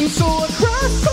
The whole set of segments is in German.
And so I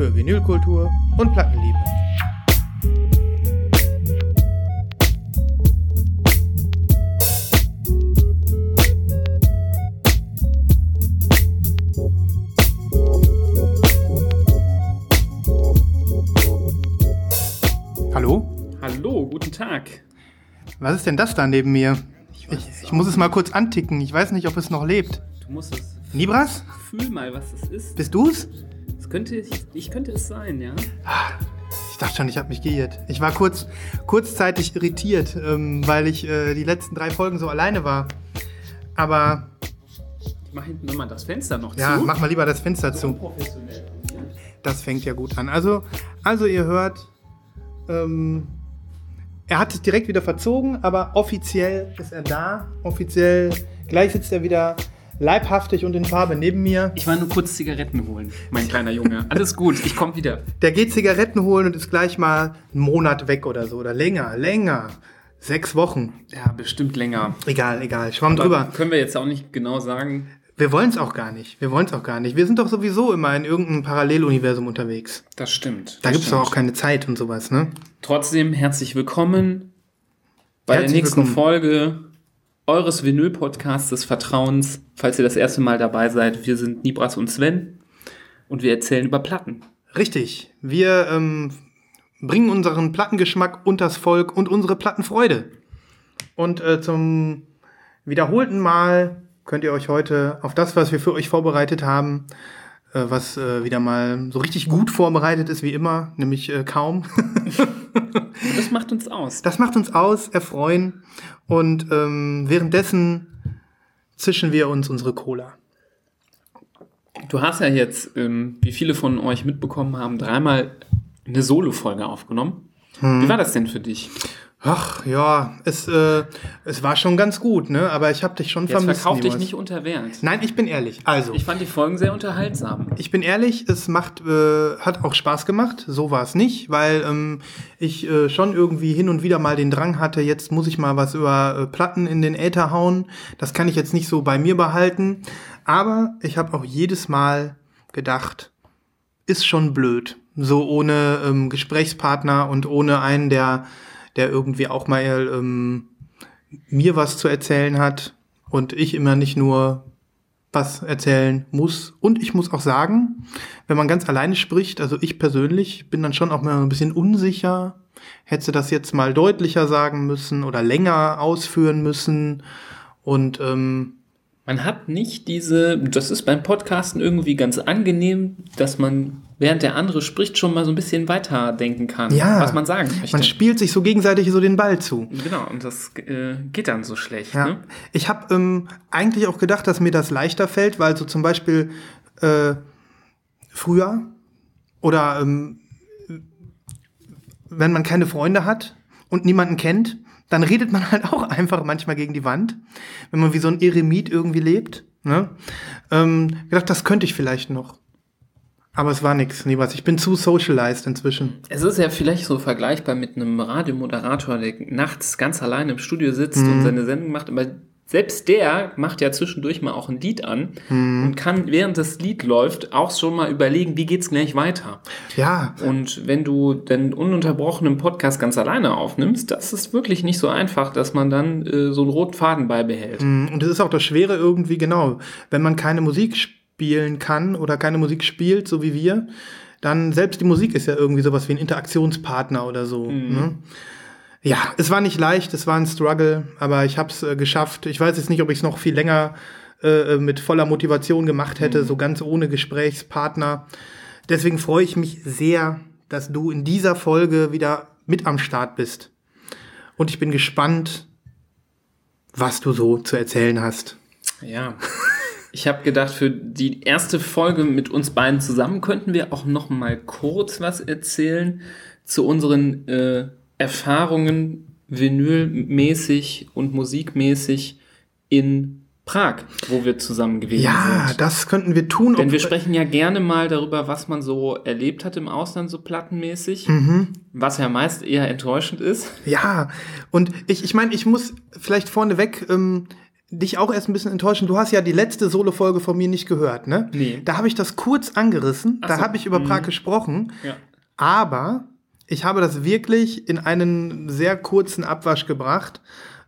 für Vinylkultur und Plattenliebe. Hallo? Hallo, guten Tag. Was ist denn das da neben mir? Ich, ich muss es mal kurz anticken. Ich weiß nicht, ob es noch lebt. Du musst es. Nibras? Fühl mal, was es ist. Bist du's? Könnte, ich, ich könnte es sein, ja. Ich dachte schon, ich habe mich geirrt. Ich war kurz, kurzzeitig irritiert, ähm, weil ich äh, die letzten drei Folgen so alleine war. Aber Ich mach hinten nochmal das Fenster noch ja, zu. mach mal lieber das Fenster zu. Professionell. Das fängt ja gut an. Also, also ihr hört, ähm, er hat es direkt wieder verzogen, aber offiziell ist er da. Offiziell, gleich sitzt er wieder leibhaftig und in Farbe neben mir. Ich war nur kurz Zigaretten holen, mein kleiner Junge. Alles gut, ich komme wieder. Der geht Zigaretten holen und ist gleich mal einen Monat weg oder so. Oder länger, länger. Sechs Wochen. Ja, bestimmt länger. Egal, egal. Schwamm Aber drüber. Können wir jetzt auch nicht genau sagen. Wir wollen es auch gar nicht. Wir wollen es auch gar nicht. Wir sind doch sowieso immer in irgendeinem Paralleluniversum unterwegs. Das stimmt. Da gibt es doch auch keine Zeit und sowas, ne? Trotzdem herzlich willkommen bei Herzlich der nächsten willkommen. Folge eures Vinyl-Podcasts des Vertrauens. Falls ihr das erste Mal dabei seid, wir sind Nibras und Sven und wir erzählen über Platten. Richtig. Wir ähm, bringen unseren Plattengeschmack unters Volk und unsere Plattenfreude. Und äh, zum wiederholten Mal könnt ihr euch heute auf das, was wir für euch vorbereitet haben, was äh, wieder mal so richtig gut vorbereitet ist wie immer, nämlich äh, kaum. Das macht uns aus. Das macht uns aus, erfreuen. Und ähm, währenddessen zischen wir uns unsere Cola. Du hast ja jetzt, ähm, wie viele von euch mitbekommen haben, dreimal eine Solo-Folge aufgenommen. Hm. Wie war das denn für dich? Ach ja, es, äh, es war schon ganz gut, ne? Aber ich habe dich schon Jetzt vermisst. verkauf dich nicht unter Wert. Nein, ich bin ehrlich. Also, Ich fand die Folgen sehr unterhaltsam. ich bin ehrlich, es macht, äh, hat auch Spaß gemacht. So war es nicht, weil ähm, ich äh, schon irgendwie hin und wieder mal den Drang hatte, jetzt muss ich mal was über äh, Platten in den Äther hauen. Das kann ich jetzt nicht so bei mir behalten. Aber ich habe auch jedes Mal gedacht, ist schon blöd. So ohne ähm, Gesprächspartner und ohne einen, der, der irgendwie auch mal ähm, mir was zu erzählen hat und ich immer nicht nur was erzählen muss. Und ich muss auch sagen, wenn man ganz alleine spricht, also ich persönlich bin dann schon auch mal ein bisschen unsicher. Hätte das jetzt mal deutlicher sagen müssen oder länger ausführen müssen. Und ähm, Man hat nicht diese, das ist beim Podcasten irgendwie ganz angenehm, dass man, während der andere spricht, schon mal so ein bisschen weiterdenken kann, Ja. was man sagen möchte. man spielt sich so gegenseitig so den Ball zu. genau, und das äh, geht dann so schlecht. Ja. Ne? Ich habe ähm, eigentlich auch gedacht, dass mir das leichter fällt, weil so zum Beispiel äh, früher oder ähm, wenn man keine Freunde hat und niemanden kennt, dann redet man halt auch einfach manchmal gegen die Wand, wenn man wie so ein Eremit irgendwie lebt. Ne? Ähm, gedacht, das könnte ich vielleicht noch. Aber es war nichts, nie was. Ich bin zu socialized inzwischen. Es ist ja vielleicht so vergleichbar mit einem Radiomoderator, der nachts ganz allein im Studio sitzt und seine Sendung macht, aber selbst der macht ja zwischendurch mal auch ein Lied an und kann, während das Lied läuft, auch schon mal überlegen, wie geht's gleich weiter. Ja, Und wenn du den ununterbrochenen Podcast ganz alleine aufnimmst, das ist wirklich nicht so einfach, dass man dann äh, so einen roten Faden beibehält. und das ist auch das Schwere irgendwie, genau. Wenn man keine Musik spielen kann oder keine Musik spielt, so wie wir, dann selbst die Musik ist ja irgendwie sowas wie ein Interaktionspartner oder so. Ne? Ja, es war nicht leicht, es war ein Struggle, aber ich habe es äh, geschafft. Ich weiß jetzt nicht, ob ich es noch viel länger äh, mit voller Motivation gemacht hätte, so ganz ohne Gesprächspartner. Deswegen freue ich mich sehr, dass du in dieser Folge wieder mit am Start bist. Und ich bin gespannt, was du so zu erzählen hast. Ja. Ich habe gedacht, für die erste Folge mit uns beiden zusammen könnten wir auch noch mal kurz was erzählen zu unseren äh, Erfahrungen vinylmäßig und musikmäßig in Prag, wo wir zusammen gewesen Ja, sind. das könnten wir tun. Denn wir sprechen ja gerne mal darüber, was man so erlebt hat im Ausland, so plattenmäßig, Mhm. was ja meist eher enttäuschend ist. Ja, und ich, ich meine, ich muss vielleicht vorneweg ähm, dich auch erst ein bisschen enttäuschen. Du hast ja die letzte Solo-Folge von mir nicht gehört, ne? Nee. Da habe ich das kurz angerissen, Ach da so, habe ich über mhm. Prag gesprochen, Ja. aber ich habe das wirklich in einen sehr kurzen Abwasch gebracht.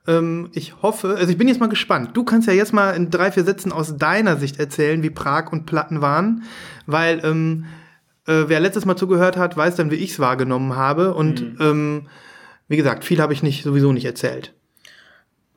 Ähm, ich hoffe, also ich bin jetzt mal gespannt. Du kannst ja jetzt mal in drei, vier Sätzen aus deiner Sicht erzählen, wie Prag und Platten waren, weil ähm, äh, wer letztes Mal zugehört hat, weiß dann, wie ich es wahrgenommen habe. Und ähm, wie gesagt, viel habe ich nicht sowieso nicht erzählt.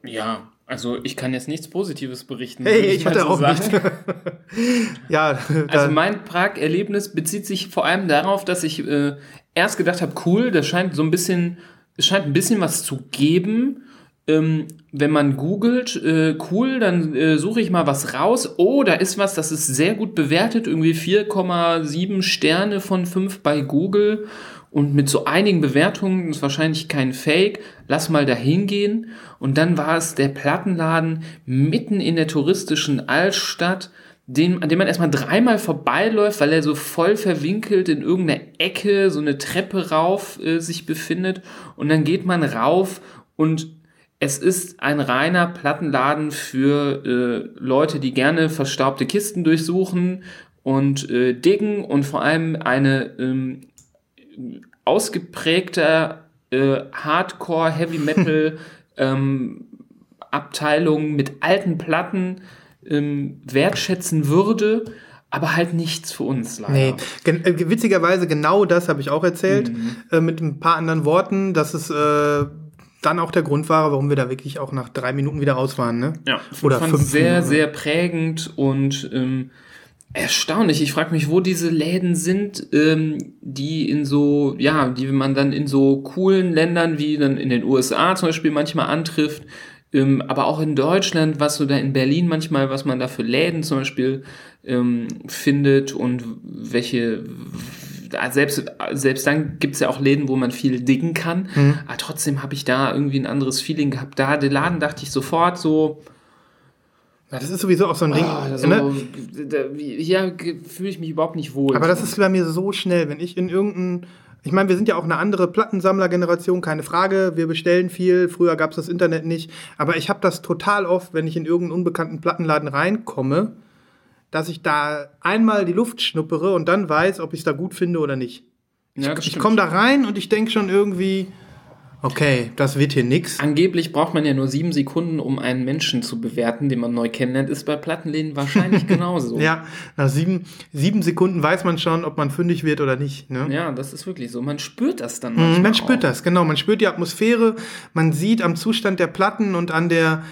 Ja, also ich kann jetzt nichts Positives berichten. Hey, ich mal hatte so auch sagen. nichts. ja, Also mein Prag-Erlebnis bezieht sich vor allem darauf, dass ich äh, erst gedacht habe, cool, das scheint so ein bisschen, es scheint ein bisschen was zu geben. Ähm, wenn man googelt, äh, cool, dann äh, suche ich mal was raus. Oh, da ist was, das ist sehr gut bewertet, irgendwie 4,7 Sterne von 5 bei Google und mit so einigen Bewertungen, ist wahrscheinlich kein Fake, lass mal da hingehen. Und dann war es der Plattenladen mitten in der touristischen Altstadt, den, an dem man erstmal dreimal vorbeiläuft, weil er so voll verwinkelt in irgendeiner Ecke, so eine Treppe rauf äh, sich befindet. Und dann geht man rauf und es ist ein reiner Plattenladen für äh, Leute, die gerne verstaubte Kisten durchsuchen und äh, diggen und vor allem eine ähm, ausgeprägter äh, Hardcore Heavy Metal ähm, Abteilung mit alten Platten ähm, wertschätzen würde, aber halt nichts für uns leider. nee, gen äh, witzigerweise genau das habe ich auch erzählt, Mhm. äh, mit ein paar anderen Worten, dass es äh, dann auch der Grund war, warum wir da wirklich auch nach drei Minuten wieder raus waren. Ne? Ja, Oder ich fand fünf sehr, Minuten. sehr prägend und ähm, erstaunlich. Ich frage mich, wo diese Läden sind, ähm, die in so, ja, die man dann in so coolen Ländern wie dann in den USA zum Beispiel manchmal antrifft, ähm, aber auch in Deutschland, was so da in Berlin manchmal, was man da für Läden zum Beispiel ähm, findet und welche selbst, selbst dann gibt es ja auch Läden, wo man viel diggen kann. Aber trotzdem habe ich da irgendwie ein anderes Feeling gehabt. Da, den Laden dachte ich sofort so, Ja, das ist sowieso auch so ein Ding. Ah, so, ne? da, hier fühle ich mich überhaupt nicht wohl. Aber das ist bei mir so schnell, wenn ich in irgendein. Ich meine, wir sind ja auch eine andere Plattensammlergeneration, keine Frage. Wir bestellen viel. Früher gab es das Internet nicht. Aber ich habe das total oft, wenn ich in irgendeinen unbekannten Plattenladen reinkomme, dass ich da einmal die Luft schnuppere und dann weiß, ob ich es da gut finde oder nicht. ja, Ich stimmt. komme da rein und ich denke schon irgendwie, okay, das wird hier nix. Angeblich braucht man ja nur sieben Sekunden, um einen Menschen zu bewerten, den man neu kennenlernt. Ist bei Plattenläden wahrscheinlich genauso. Ja, nach sieben, sieben Sekunden weiß man schon, ob man fündig wird oder nicht. Ne? Ja, das ist wirklich so. Man spürt das dann Mhm, Man spürt auch. das, genau. Man spürt die Atmosphäre, man sieht am Zustand der Platten und an der,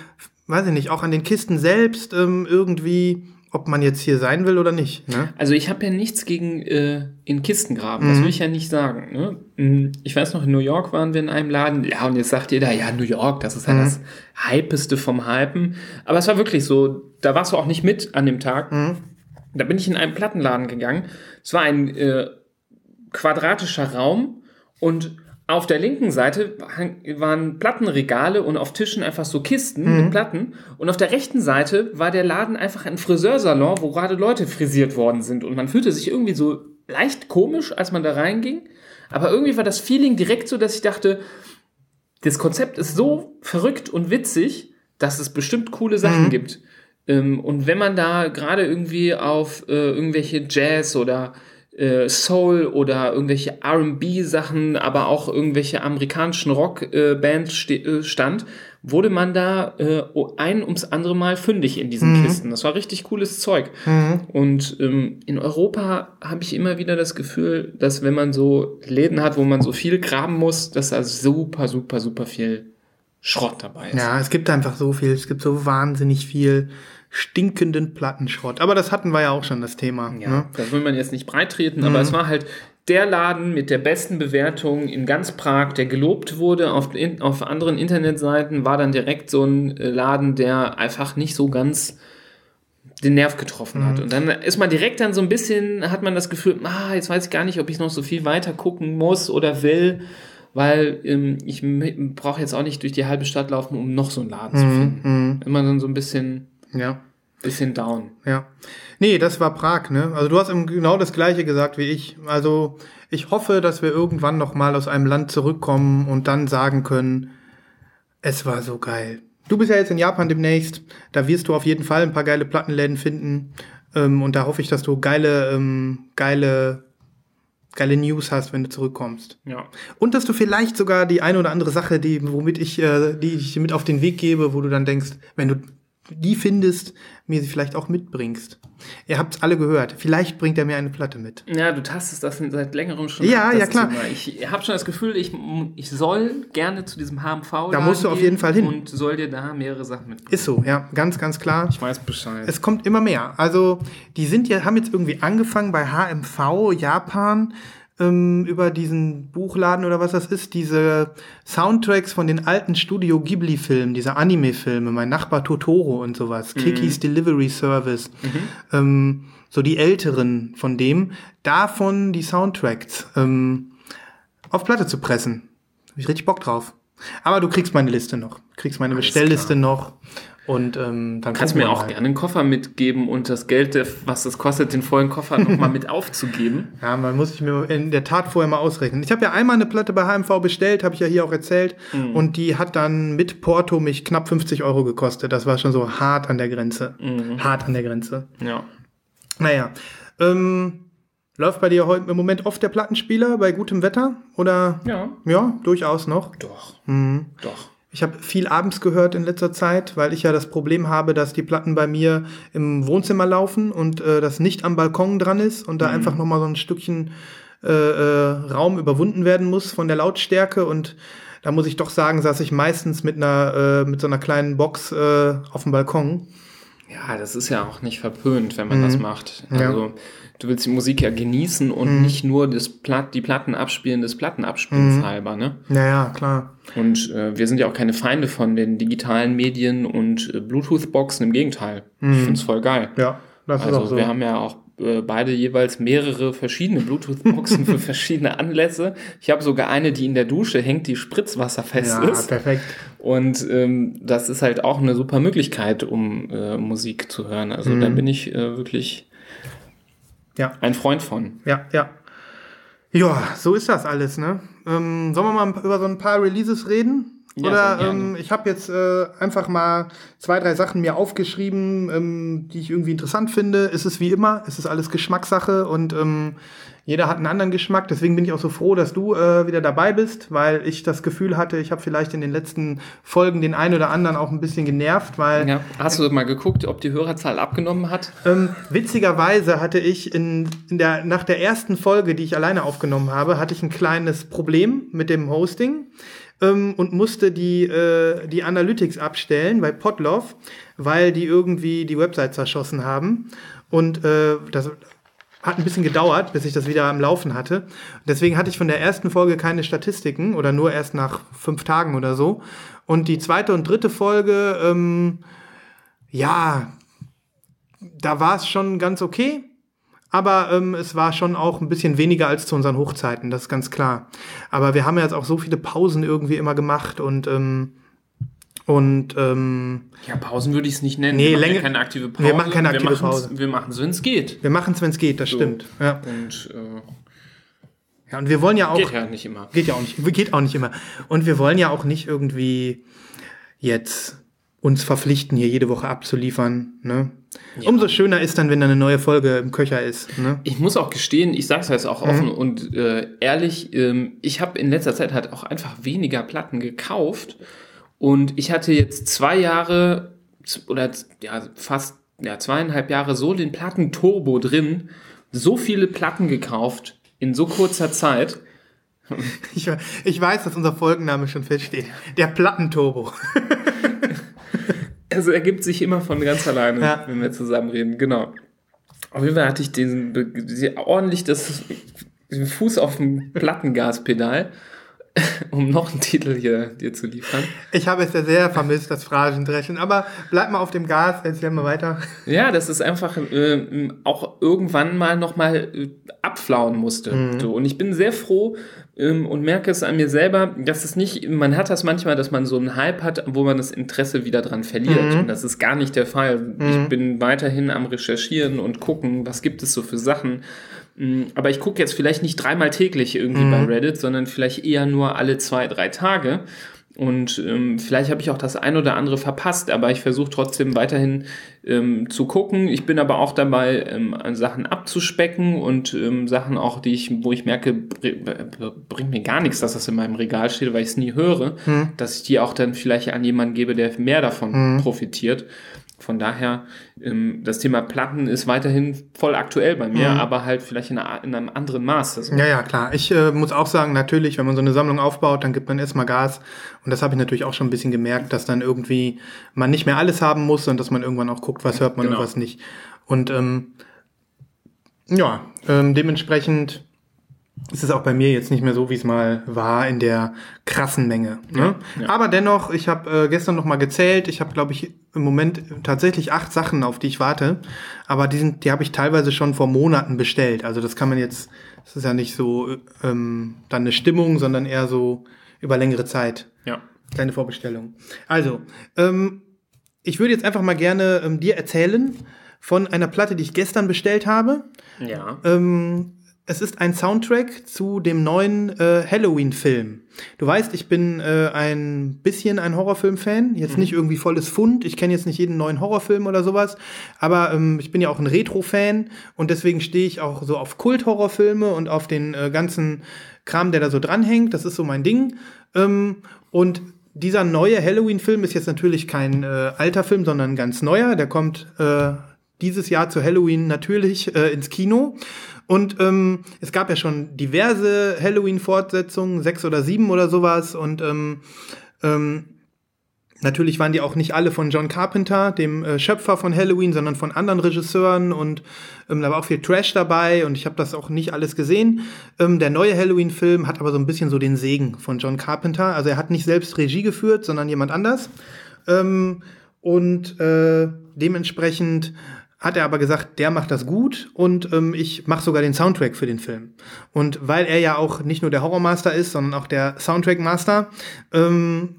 weiß ich nicht, auch an den Kisten selbst ähm, irgendwie, ob man jetzt hier sein will oder nicht. Ne? Also ich habe ja nichts gegen äh, in Kisten graben, das will ich ja nicht sagen. Ne? Mm, Ich weiß noch, in New York waren wir in einem Laden, ja, und jetzt sagt jeder, ja, New York, das ist ja das Hypeste vom Hypen. Aber es war wirklich so, da warst du auch nicht mit an dem Tag. Da bin ich in einen Plattenladen gegangen. Es war ein äh, quadratischer Raum und auf der linken Seite waren Plattenregale und auf Tischen einfach so Kisten mit Platten. Und auf der rechten Seite war der Laden einfach ein Friseursalon, wo gerade Leute frisiert worden sind. Und man fühlte sich irgendwie so leicht komisch, als man da reinging. Aber irgendwie war das Feeling direkt so, dass ich dachte, das Konzept ist so verrückt und witzig, dass es bestimmt coole Sachen gibt. Ähm, und wenn man da gerade irgendwie auf äh, irgendwelche Jazz oder äh, Soul oder irgendwelche RB-Sachen, aber auch irgendwelche amerikanischen Rock-Bands äh, stand, wurde man da äh, ein ums andere Mal fündig in diesen Kisten. Das war richtig cooles Zeug. Und ähm, in Europa habe ich immer wieder das Gefühl, dass wenn man so Läden hat, wo man so viel graben muss, dass da super, super, super viel Schrott dabei ist. Ja, es gibt einfach so viel, es gibt so wahnsinnig viel stinkenden Plattenschrott. Aber das hatten wir ja auch schon, das Thema. Ja, Ne? das will man jetzt nicht breit treten, aber es war halt der Laden mit der besten Bewertung in ganz Prag, der gelobt wurde auf, in, auf anderen Internetseiten, war dann direkt so ein äh, Laden, der einfach nicht so ganz den Nerv getroffen hat. Und dann ist man direkt dann so ein bisschen, hat man das Gefühl, ah, jetzt weiß ich gar nicht, ob ich noch so viel weiter gucken muss oder will, weil ähm, ich brauche jetzt auch nicht durch die halbe Stadt laufen, um noch so einen Laden zu finden. Immer dann so ein bisschen, Ja. bisschen down. Ja. Nee, das war Prag, ne? Also du hast genau das gleiche gesagt wie ich. Also ich hoffe, dass wir irgendwann noch mal aus einem Land zurückkommen und dann sagen können, es war so geil. Du bist ja jetzt in Japan demnächst. Da wirst du auf jeden Fall ein paar geile Plattenläden finden. Ähm, und da hoffe ich, dass du geile, ähm, geile, geile News hast, wenn du zurückkommst. Ja. Und dass du vielleicht sogar die eine oder andere Sache, die, womit ich, äh, die ich mit auf den Weg gebe, wo du dann denkst, wenn du die findest, mir sie vielleicht auch mitbringst. Ihr habt's alle gehört. Vielleicht bringt er mir eine Platte mit. Ja, du tastest das seit längerem schon. Ja, ab, ja, klar. Thema. Ich habe schon das Gefühl, ich, ich soll gerne zu diesem HMV. Da musst du auf jeden Fall hin. Und soll dir da mehrere Sachen mitbringen. Ist so, ja, ganz, ganz klar. Ich weiß Bescheid. Es kommt immer mehr. Also, die sind ja, haben jetzt irgendwie angefangen bei HMV Japan ähm, über diesen Buchladen oder was das ist, diese Soundtracks von den alten Studio Ghibli-Filmen, diese Anime-Filme, mein Nachbar Totoro und sowas, Kikis Delivery Service, ähm, so die älteren von dem, davon die Soundtracks ähm, auf Platte zu pressen. Hab ich richtig Bock drauf. Aber du kriegst meine Liste noch, kriegst meine Bestellliste noch und ähm, dann Kannst gucken mir auch mal. gerne einen Koffer mitgeben und das Geld, was es kostet, den vollen Koffer nochmal mit aufzugeben. Ja, man muss sich mir in der Tat vorher mal ausrechnen. Ich habe ja einmal eine Platte bei HMV bestellt, habe ich ja hier auch erzählt. Und die hat dann mit Porto mich knapp 50 Euro gekostet. Das war schon so hart an der Grenze. Hart an der Grenze. Ja. Naja. Ähm, läuft bei dir heute im Moment oft der Plattenspieler bei gutem Wetter? Oder? Ja. Ja, durchaus noch. Doch. Mhm. Doch. Ich habe viel abends gehört in letzter Zeit, weil ich ja das Problem habe, dass die Platten bei mir im Wohnzimmer laufen und äh, das nicht am Balkon dran ist und da einfach noch mal so ein Stückchen äh, äh, Raum überwunden werden muss von der Lautstärke und da muss ich doch sagen, saß ich meistens mit einer äh, mit so einer kleinen Box äh, auf dem Balkon. Ja, das ist ja auch nicht verpönt, wenn man das macht. Ja. Du willst die Musik ja genießen und nicht nur das Platt, die Platten abspielen des Plattenabspielens halber, ne? Naja, klar. Und äh, wir sind ja auch keine Feinde von den digitalen Medien und äh, Bluetooth-Boxen, im Gegenteil. Ich finde es voll geil. Ja, das ist Also auch so. wir haben ja auch äh, beide jeweils mehrere verschiedene Bluetooth-Boxen für verschiedene Anlässe. Ich habe sogar eine, die in der Dusche hängt, die spritzwasserfest ja, ist. perfekt. Und ähm, das ist halt auch eine super Möglichkeit, um äh, Musik zu hören. Also da bin ich äh, wirklich Ja. ein Freund von. Ja, ja. Ja, so ist das alles, ne? Ähm, sollen wir mal über so ein paar Releases reden? Ja, Oder ähm, ich habe jetzt äh, einfach mal zwei, drei Sachen mir aufgeschrieben, ähm, die ich irgendwie interessant finde. Es ist wie immer, es ist alles Geschmackssache und ähm, jeder hat einen anderen Geschmack. Deswegen bin ich auch so froh, dass du äh, wieder dabei bist, weil ich das Gefühl hatte, ich habe vielleicht in den letzten Folgen den einen oder anderen auch ein bisschen genervt, weil Ja. Hast du mal geguckt, ob die Hörerzahl abgenommen hat? ähm, witzigerweise hatte ich in, in der, nach der ersten Folge, die ich alleine aufgenommen habe, hatte ich ein kleines Problem mit dem Hosting ähm, und musste die, äh, die Analytics abstellen bei Podlove, weil die irgendwie die Website zerschossen haben. Und äh, das hat ein bisschen gedauert, bis ich das wieder am Laufen hatte. Deswegen hatte ich von der ersten Folge keine Statistiken oder nur erst nach fünf Tagen oder so. Und die zweite und dritte Folge, ähm, ja, da war es schon ganz okay. Aber ähm, es war schon auch ein bisschen weniger als zu unseren Hochzeiten, das ist ganz klar. Aber wir haben ja jetzt auch so viele Pausen irgendwie immer gemacht und ähm, und ähm, Ja, Pausen würde ich es nicht nennen. Nee, wir machen ja keine aktive Pause. wir machen keine aktive machen's- Pause. Wir machen es, wenn es geht. wir machen es, wenn es geht, das stimmt. Ja. Und äh, ja, und wir wollen ja auch geht ja nicht immer. Geht ja auch nicht, geht auch nicht immer. Und wir wollen ja auch nicht irgendwie jetzt uns verpflichten, hier jede Woche abzuliefern. Ne? Umso schöner ist dann, wenn da eine neue Folge im Köcher ist. Ne? Ich muss auch gestehen, ich sage es jetzt auch offen und äh, ehrlich, ähm, ich habe in letzter Zeit halt auch einfach weniger Platten gekauft und ich hatte jetzt zwei Jahre oder ja fast ja, zweieinhalb Jahre so den Platten-Turbo drin, so viele Platten gekauft in so kurzer Zeit. Ich, ich weiß, dass unser Folgenname schon feststeht. Der Plattenturbo. Also ergibt sich immer von ganz alleine, Ja. wenn wir zusammen reden, genau. Auf jeden Fall hatte ich diesen ordentlich das den Fuß auf dem Plattengaspedal, um noch einen Titel hier dir zu liefern. Ich habe es ja sehr vermisst, das Phrasendreschen. Aber bleib mal auf dem Gas, erzähl mal weiter. Ja, dass es einfach äh, auch irgendwann mal nochmal äh, abflauen musste. So, und ich bin sehr froh ähm, und merke es an mir selber, dass es nicht, man hat das manchmal, dass man so einen Hype hat, wo man das Interesse wieder dran verliert. Und das ist gar nicht der Fall. Ich bin weiterhin am Recherchieren und gucken, was gibt es so für Sachen. Mm, Aber ich gucke jetzt vielleicht nicht dreimal täglich irgendwie bei Reddit, sondern vielleicht eher nur alle zwei, drei Tage. Und ähm, vielleicht habe ich auch das ein oder andere verpasst, aber ich versuche trotzdem weiterhin ähm, zu gucken. Ich bin aber auch dabei, ähm, an Sachen abzuspecken und ähm, Sachen auch, die ich, wo ich merke, br- bringt mir gar nichts, dass das in meinem Regal steht, weil ich es nie höre, dass ich die auch dann vielleicht an jemanden gebe, der mehr davon profitiert. Von daher, ähm, das Thema Platten ist weiterhin voll aktuell bei mir, aber halt vielleicht in, einem anderen Maß. Also, Ja, ja, klar. Ich äh, muss auch sagen, natürlich, wenn man so eine Sammlung aufbaut, dann gibt man erstmal Gas. Und das habe ich natürlich auch schon ein bisschen gemerkt, dass dann irgendwie man nicht mehr alles haben muss und dass man irgendwann auch guckt, was hört man Genau. und was nicht. Und ähm, ja, ähm, dementsprechend ist es auch bei mir jetzt nicht mehr so, wie es mal war in der krassen Menge. Ne? ja. Aber dennoch, ich habe äh, gestern noch mal gezählt. Ich habe, glaube ich, im Moment tatsächlich acht Sachen, auf die ich warte. Aber die sind, die habe ich teilweise schon vor Monaten bestellt. Also das kann man jetzt, das ist ja nicht so ähm, dann eine Stimmung, sondern eher so über längere Zeit. ja. Kleine Vorbestellung. Also, ähm, ich würde jetzt einfach mal gerne ähm, dir erzählen von einer Platte, die ich gestern bestellt habe. Ja. Ähm, es ist ein Soundtrack zu dem neuen äh, Halloween-Film. Du weißt, ich bin äh, ein bisschen ein Horrorfilm-Fan. Jetzt nicht irgendwie volles Fund. Ich kenne jetzt nicht jeden neuen Horrorfilm oder sowas. Aber ähm, ich bin ja auch ein Retro-Fan und deswegen stehe ich auch so auf Kult-Horrorfilme und auf den äh, ganzen Kram, der da so dranhängt. Das ist so mein Ding. Ähm, und dieser neue Halloween-Film ist jetzt natürlich kein äh, alter Film, sondern ein ganz neuer. Der kommt äh, dieses Jahr zu Halloween natürlich äh, ins Kino. Und ähm, es gab ja schon diverse Halloween-Fortsetzungen, sechs oder sieben oder sowas. Und ähm, ähm, natürlich waren die auch nicht alle von John Carpenter, dem äh, Schöpfer von Halloween, sondern von anderen Regisseuren. Und ähm, da war auch viel Trash dabei. Und ich habe das auch nicht alles gesehen. Ähm, der neue Halloween-Film hat aber so ein bisschen so den Segen von John Carpenter. Also er hat nicht selbst Regie geführt, sondern jemand anders. Ähm, und äh, dementsprechend hat er aber gesagt, der macht das gut und ähm, ich mache sogar den Soundtrack für den Film. Und weil er ja auch nicht nur der Horrormaster ist, sondern auch der Soundtrackmaster, ähm,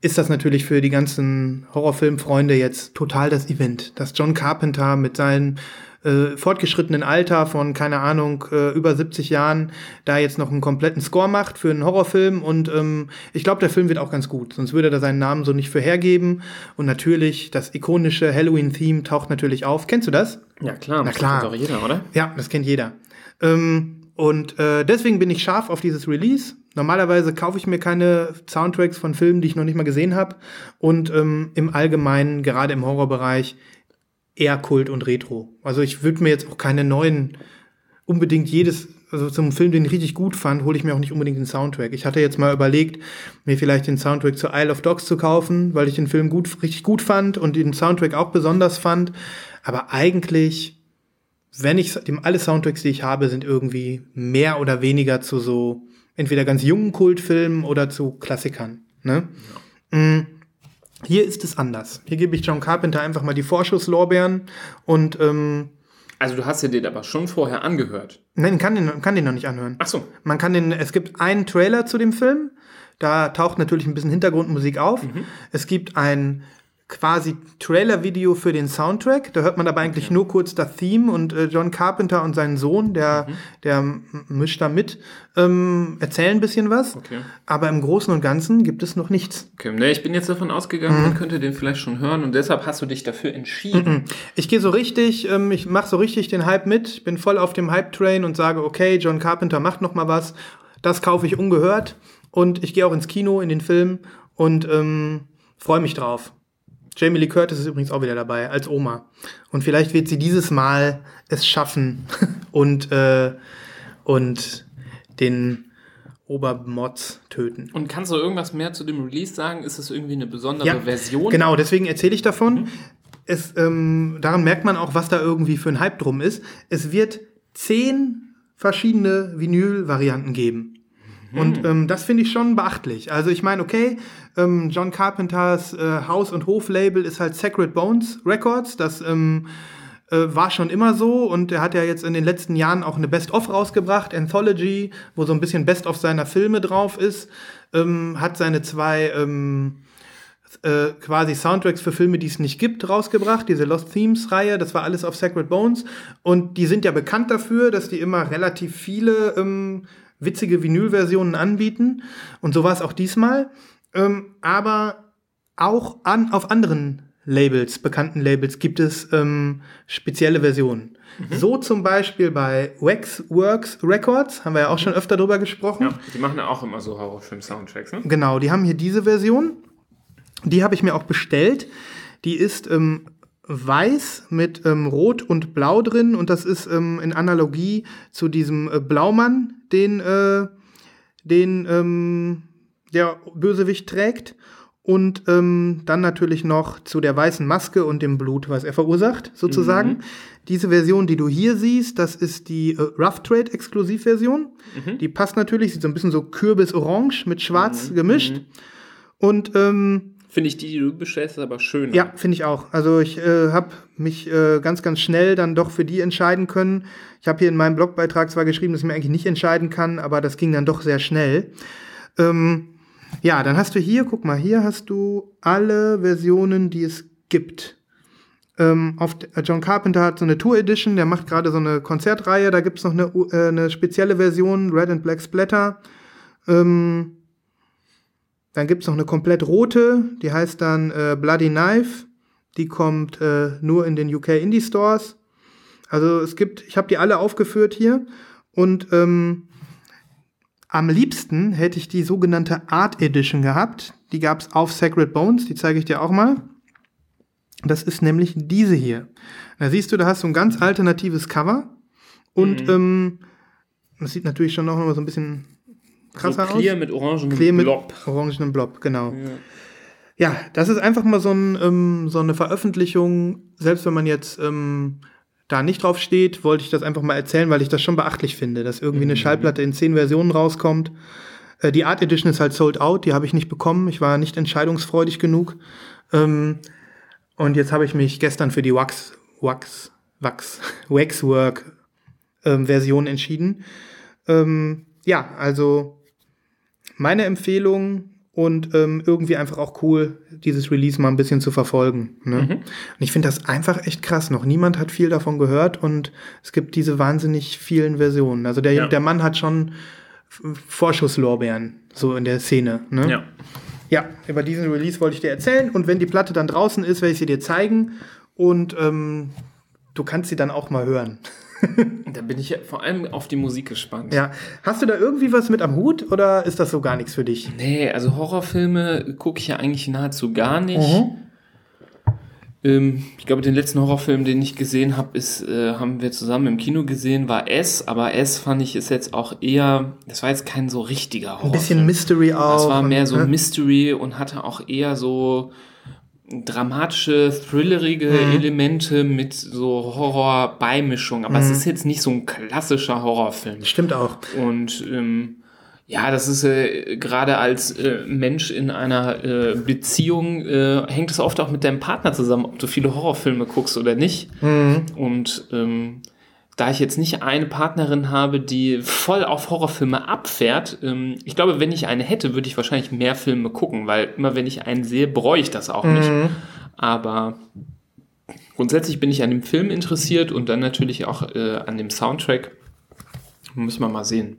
ist das natürlich für die ganzen Horrorfilmfreunde jetzt total das Event, dass John Carpenter mit seinem äh, fortgeschrittenen Alter von, keine Ahnung, äh, über 70 Jahren da jetzt noch einen kompletten Score macht für einen Horrorfilm und ähm, ich glaube, der Film wird auch ganz gut, sonst würde er seinen Namen so nicht für hergeben und natürlich, das ikonische Halloween-Theme taucht natürlich auf. Kennst du das? Ja, klar. Na das klar. kennt doch jeder, oder? Ja, das kennt jeder. Ähm, und äh, deswegen bin ich scharf auf dieses Release. Normalerweise kaufe ich mir keine Soundtracks von Filmen, die ich noch nicht mal gesehen habe. Und ähm, im Allgemeinen, gerade im Horrorbereich, eher Kult und Retro. Also ich würde mir jetzt auch keine neuen, unbedingt jedes, also zum Film, den ich richtig gut fand, hole ich mir auch nicht unbedingt den Soundtrack. Ich hatte jetzt mal überlegt, mir vielleicht den Soundtrack zu Isle of Dogs zu kaufen, weil ich den Film gut, richtig gut fand und den Soundtrack auch besonders fand. Aber eigentlich wenn ich alle Soundtracks, die ich habe, sind irgendwie mehr oder weniger zu so entweder ganz jungen Kultfilmen oder zu Klassikern. Ne? Mm. Hier ist es anders. Hier gebe ich John Carpenter einfach mal die Vorschusslorbeeren und ähm, Also du hast dir den aber schon vorher angehört. nein, kann den, kann den noch nicht anhören. Ach so. Man kann den, es gibt einen Trailer zu dem Film, da taucht natürlich ein bisschen Hintergrundmusik auf. Es gibt ein quasi Trailer-Video für den Soundtrack. Da hört man aber eigentlich nur kurz das Theme und äh, John Carpenter und sein Sohn, der, der m- mischt da mit, ähm, erzählen ein bisschen was. Okay. Aber im Großen und Ganzen gibt es noch nichts. Okay, ne, ich bin jetzt davon ausgegangen, man könnte den vielleicht schon hören und deshalb hast du dich dafür entschieden. Ich gehe so richtig, ähm, ich mache so richtig den Hype mit, ich bin voll auf dem Hype-Train und sage, okay, John Carpenter macht noch mal was. Das kaufe ich ungehört und ich gehe auch ins Kino, in den Film und ähm, freue mich drauf. Jamie Lee Curtis ist übrigens auch wieder dabei als Oma. Und vielleicht wird sie dieses Mal es schaffen und, äh, und den Obermods töten. Und kannst du irgendwas mehr zu dem Release sagen? Ist es irgendwie eine besondere Version? Genau, deswegen erzähle ich davon. Es, ähm, daran merkt man auch, was da irgendwie für ein Hype drum ist. Es wird zehn verschiedene Vinyl-Varianten geben. Und ähm, das finde ich schon beachtlich. Also ich meine, okay, ähm, John Carpenters äh, Haus- und Hof-Label ist halt Sacred Bones Records. Das ähm, äh, war schon immer so und er hat ja jetzt in den letzten Jahren auch eine Best-of rausgebracht, Anthology, wo so ein bisschen Best-of seiner Filme drauf ist. Ähm, hat seine zwei ähm, äh, quasi Soundtracks für Filme, die es nicht gibt, rausgebracht. Diese Lost Themes-Reihe, das war alles auf Sacred Bones. Und die sind ja bekannt dafür, dass die immer relativ viele ähm, witzige Vinyl-Versionen anbieten. Und so war es auch diesmal. Ähm, aber auch an, auf anderen Labels, bekannten Labels, gibt es ähm, spezielle Versionen. So zum Beispiel bei Waxworks Records, haben wir ja auch schon öfter drüber gesprochen. Ja, die machen ja auch immer so Horrorfilm-Soundtracks, ne? Genau, die haben hier diese Version. Die habe ich mir auch bestellt. Die ist ähm, weiß mit ähm, Rot und Blau drin und das ist ähm, in Analogie zu diesem äh, Blaumann, den, äh, den ähm, der Bösewicht trägt. Und ähm, dann natürlich noch zu der weißen Maske und dem Blut, was er verursacht, sozusagen. Diese Version, die du hier siehst, das ist die äh, Rough Trade Exklusivversion. Die passt natürlich, sieht so ein bisschen so Kürbis-Orange mit Schwarz gemischt. Und ähm, Finde ich die, die du bestellst, aber schön. ja, finde ich auch. Also ich äh, habe mich äh, ganz, ganz schnell dann doch für die entscheiden können. Ich habe hier in meinem Blogbeitrag zwar geschrieben, dass ich mir eigentlich nicht entscheiden kann, aber das ging dann doch sehr schnell. Ähm, ja, dann hast du hier, guck mal, hier hast du alle Versionen, die es gibt. Ähm, auf, d- John Carpenter hat so eine Tour Edition, der macht gerade so eine Konzertreihe, da gibt es noch eine, äh, eine spezielle Version, Red and Black Splatter. Ähm, dann gibt es noch eine komplett rote, die heißt dann äh, Bloody Knife. Die kommt äh, nur in den UK Indie Stores. Also es gibt, ich habe die alle aufgeführt hier. Und ähm, am liebsten hätte ich die sogenannte Art Edition gehabt. Die gab es auf Sacred Bones, die zeige ich dir auch mal. Das ist nämlich diese hier. Da siehst du, da hast du ein ganz alternatives Cover. Und ähm, das sieht natürlich schon noch mal so ein bisschen so krasser clear aus. mit orangenem Clear mit Blob. orangenem Blob, genau. Ja. das ist einfach mal so, ein, ähm, so eine Veröffentlichung. Selbst wenn man jetzt ähm, da nicht drauf steht, wollte ich das einfach mal erzählen, weil ich das schon beachtlich finde, dass irgendwie eine Schallplatte in zehn Versionen rauskommt. Äh, die Art Edition ist halt sold out, die habe ich nicht bekommen. Ich war nicht entscheidungsfreudig genug. Ähm, und jetzt habe ich mich gestern für die Wax, Wax, Wax, Waxwork ähm, Version entschieden. Ähm, ja, also meine Empfehlung und ähm, irgendwie einfach auch cool, dieses Release mal ein bisschen zu verfolgen. Ne? Und ich finde das einfach echt krass. Noch niemand hat viel davon gehört und es gibt diese wahnsinnig vielen Versionen. Also der, Ja. der Mann hat schon Vorschusslorbeeren so in der Szene. Ne? Ja. Ja, über diesen Release wollte ich dir erzählen und wenn die Platte dann draußen ist, werde ich sie dir zeigen und ähm, du kannst sie dann auch mal hören. Da bin ich ja vor allem auf die Musik gespannt. Ja, hast du da irgendwie was mit am Hut oder ist das so gar nichts für dich? Nee, also Horrorfilme gucke ich ja eigentlich nahezu gar nicht. Mhm. Ähm, ich glaube, den letzten Horrorfilm, den ich gesehen habe, ist, äh, haben wir zusammen im Kino gesehen, war S, aber S fand ich ist jetzt auch eher, das war jetzt kein so richtiger Horrorfilm. Ein bisschen Mystery auch. Das war mehr so ne? Mystery und hatte auch eher so dramatische, thrillerige Mhm. Elemente mit so Horror-Beimischung. Aber Mhm. es ist jetzt nicht so ein klassischer Horrorfilm. Stimmt auch. Und ähm, ja, das ist äh, gerade als äh, Mensch in einer äh, Beziehung, äh, hängt es oft auch mit deinem Partner zusammen, ob du viele Horrorfilme guckst oder nicht. Mhm. Und ähm, da ich jetzt nicht eine Partnerin habe, die voll auf Horrorfilme abfährt, ähm, ich glaube, wenn ich eine hätte, würde ich wahrscheinlich mehr Filme gucken, weil immer wenn ich einen sehe, bereue ich das auch nicht. Aber grundsätzlich bin ich an dem Film interessiert und dann natürlich auch äh, an dem Soundtrack. Müssen wir mal sehen.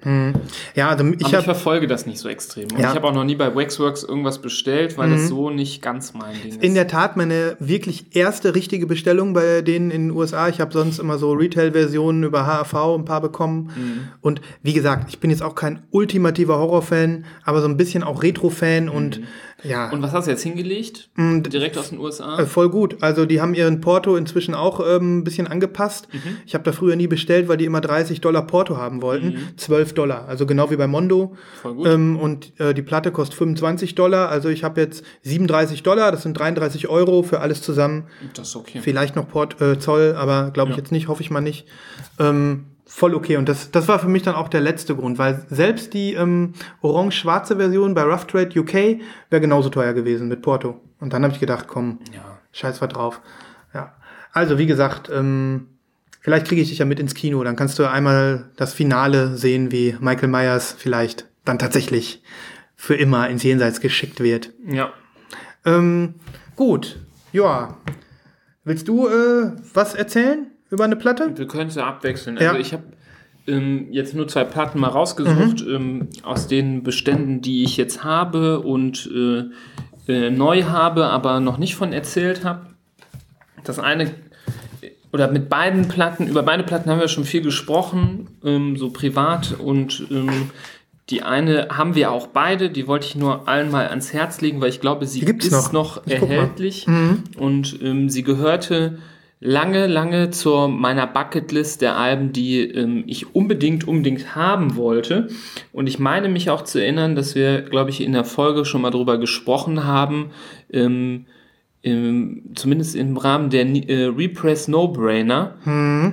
Ja, also ich Aber ich verfolge das nicht so extrem. Und Ja. ich habe auch noch nie bei Waxworks irgendwas bestellt, weil das so nicht ganz mein Ding ist. in der Tat meine wirklich erste richtige Bestellung bei denen in den USA. Ich habe sonst immer so Retail-Versionen über HAV ein paar bekommen. Und wie gesagt, ich bin jetzt auch kein ultimativer Horrorfan, aber so ein bisschen auch Retro-Fan und ja. und was hast du jetzt hingelegt? Direkt aus den USA? Äh, Voll gut. Also die haben ihren Porto inzwischen auch ähm, ein bisschen angepasst. Ich habe da früher nie bestellt, weil die immer 30 Dollar Porto haben wollten. 12 Dollar. Also genau wie bei Mondo. Voll gut. Ähm, und äh, die Platte kostet 25 Dollar. Also ich habe jetzt 37 Dollar. Das sind 33 Euro für alles zusammen. das ist okay. Vielleicht noch Port, äh, Zoll, aber glaube ich Ja. jetzt nicht, hoffe ich mal nicht. Ähm, voll okay. Und das, das war für mich dann auch der letzte Grund, weil selbst die ähm, orange-schwarze Version bei Rough Trade UK wäre genauso teuer gewesen mit Porto. Und dann habe ich gedacht, komm, Ja. scheiß was drauf. Ja. Also, wie gesagt, ähm, vielleicht kriege ich dich ja mit ins Kino. Dann kannst du einmal das Finale sehen, wie Michael Myers vielleicht dann tatsächlich für immer ins Jenseits geschickt wird. Ja. Ähm, gut, ja. Willst du äh, was erzählen über eine Platte? Wir können es ja abwechseln. Ja. Also ich habe ähm, jetzt nur zwei Platten mal rausgesucht ähm, aus den Beständen, die ich jetzt habe und äh, äh, neu habe, aber noch nicht von erzählt habe. Das eine oder mit beiden Platten, über beide Platten haben wir schon viel gesprochen, ähm, so privat und ähm, die eine haben wir auch beide, die wollte ich nur allen mal ans Herz legen, weil ich glaube, sie gibt's ist noch. noch, erhältlich und ähm, sie gehörte lange, lange zur meiner Bucketlist der Alben, die ähm, ich unbedingt, unbedingt haben wollte. Und ich meine mich auch zu erinnern, dass wir, glaube ich, in der Folge schon mal drüber gesprochen haben, ähm, ähm, zumindest im Rahmen der äh, Repress No-Brainer,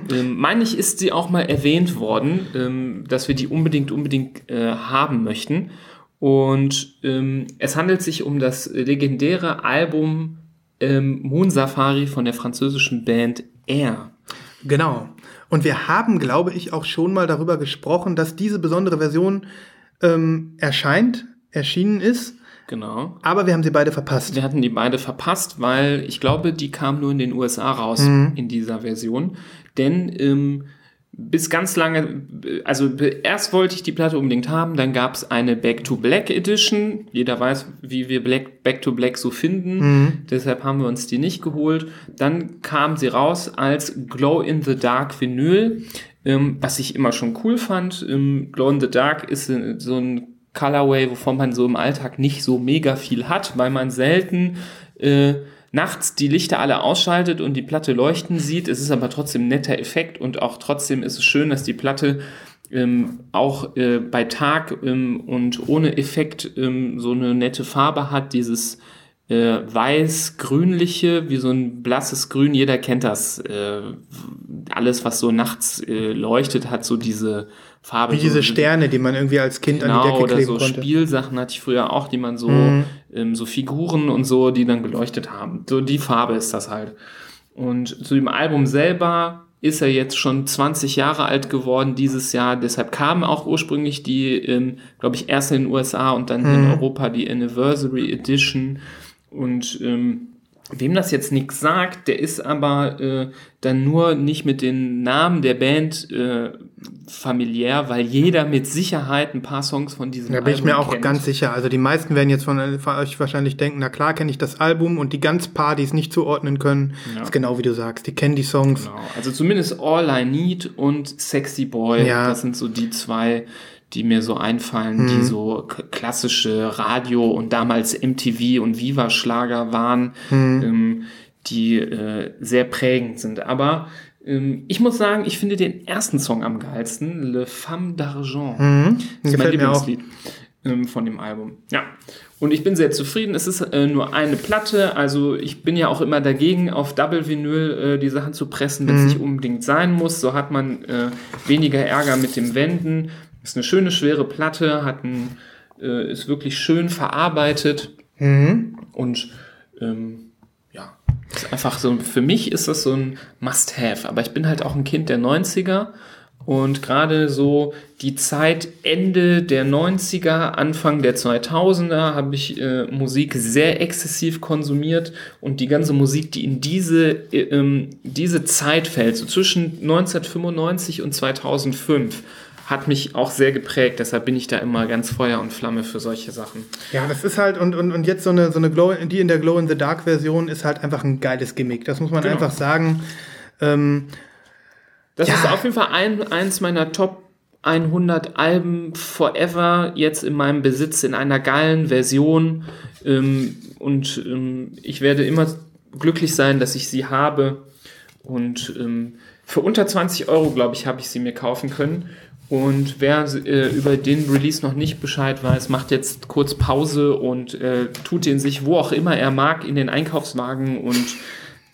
ähm, meine ich, ist sie auch mal erwähnt worden, ähm, dass wir die unbedingt, unbedingt äh, haben möchten. Und ähm, es handelt sich um das legendäre Album ähm, Moon Safari von der französischen Band Air. Genau. Und wir haben, glaube ich, auch schon mal darüber gesprochen, dass diese besondere Version ähm, erscheint, erschienen ist, Genau. aber wir haben sie beide verpasst. Wir hatten die beide verpasst, weil ich glaube, die kam nur in den USA raus Mhm. in dieser Version. Denn ähm, bis ganz lange, also erst wollte ich die Platte unbedingt haben, dann gab es eine Back to Black Edition. Jeder weiß, wie wir Black, Back to Black so finden. Mhm. Deshalb haben wir uns die nicht geholt. Dann kam sie raus als Glow in the Dark Vinyl, ähm, was ich immer schon cool fand. Ähm, Glow in the Dark ist äh, so ein Colorway, wovon man so im Alltag nicht so mega viel hat, weil man selten äh, nachts die Lichter alle ausschaltet und die Platte leuchten sieht. Es ist aber trotzdem ein netter Effekt und auch trotzdem ist es schön, dass die Platte ähm, auch äh, bei Tag ähm, und ohne Effekt ähm, so eine nette Farbe hat, dieses äh, weiß-grünliche, wie so ein blasses Grün, jeder kennt das. Äh, alles, was so nachts äh, leuchtet, hat so diese Farbe. Wie diese Sterne, die man irgendwie als Kind an die Genau, Decke oder kleben so konnte. Mhm. Spielsachen hatte ich früher auch, die man so, ähm, so Figuren und so, die dann geleuchtet haben. So die Farbe ist das halt. Und zu dem Album selber ist er jetzt schon 20 Jahre alt geworden dieses Jahr. Deshalb kam auch ursprünglich die, ähm, glaube ich, erst in den USA und dann Mhm. in Europa die Anniversary Edition. Und ähm, wem das jetzt nichts sagt, der ist aber äh, dann nur nicht mit den Namen der Band äh, familiär, weil jeder mit Sicherheit ein paar Songs von diesem Da bin ich Album mir auch kennt. ganz sicher. Also die meisten werden jetzt von, von euch wahrscheinlich denken, na klar kenne ich das Album und die ganz paar, die es nicht zuordnen können, ist genau wie du sagst. Die kennen die Songs. Genau. Also zumindest All I Need und Sexy Boy, Ja. das sind so die zwei, die mir so einfallen, die so k- klassische Radio und damals MTV und Viva-Schlager waren, ähm, die äh, sehr prägend sind. Aber ähm, ich muss sagen, ich finde den ersten Song am geilsten, Le Femme d'Argent. Das ist mein. Lieblingslied ähm, von dem Album. Ja. Und ich bin sehr zufrieden. Es ist äh, nur eine Platte. Also ich bin ja auch immer dagegen, auf Double Vinyl äh, die Sachen zu pressen, wenn es nicht unbedingt sein muss. So hat man äh, weniger Ärger mit dem Wenden. Ist eine schöne, schwere Platte, hat ein, äh, ist wirklich schön verarbeitet. Und ähm, ja, ist einfach so, für mich ist das so ein Must-Have. Aber ich bin halt auch ein Kind der 90er Und gerade so die Zeit Ende der 90er, Anfang der 2000er habe ich äh, Musik sehr exzessiv konsumiert und die ganze Musik, die in diese, äh, ähm, diese Zeit fällt, so zwischen 1995 und 2005, hat mich auch sehr geprägt. Deshalb bin ich da immer ganz Feuer und Flamme für solche Sachen. Ja, das ist halt, und, und, und jetzt so eine, so eine Glow, die in der Glow in the Dark Version ist halt einfach ein geiles Gimmick. Das muss man Genau. einfach sagen. Ähm, Das Ja. ist auf jeden Fall ein, eins meiner Top 100 Alben forever jetzt in meinem Besitz in einer geilen Version. Ähm, und ähm, ich werde immer glücklich sein, dass ich sie habe. Und ähm, für unter 20 Euro, glaube ich, habe ich sie mir kaufen können. Und wer äh, über den Release noch nicht Bescheid weiß, macht jetzt kurz Pause und äh, tut den sich, wo auch immer er mag, in den Einkaufswagen und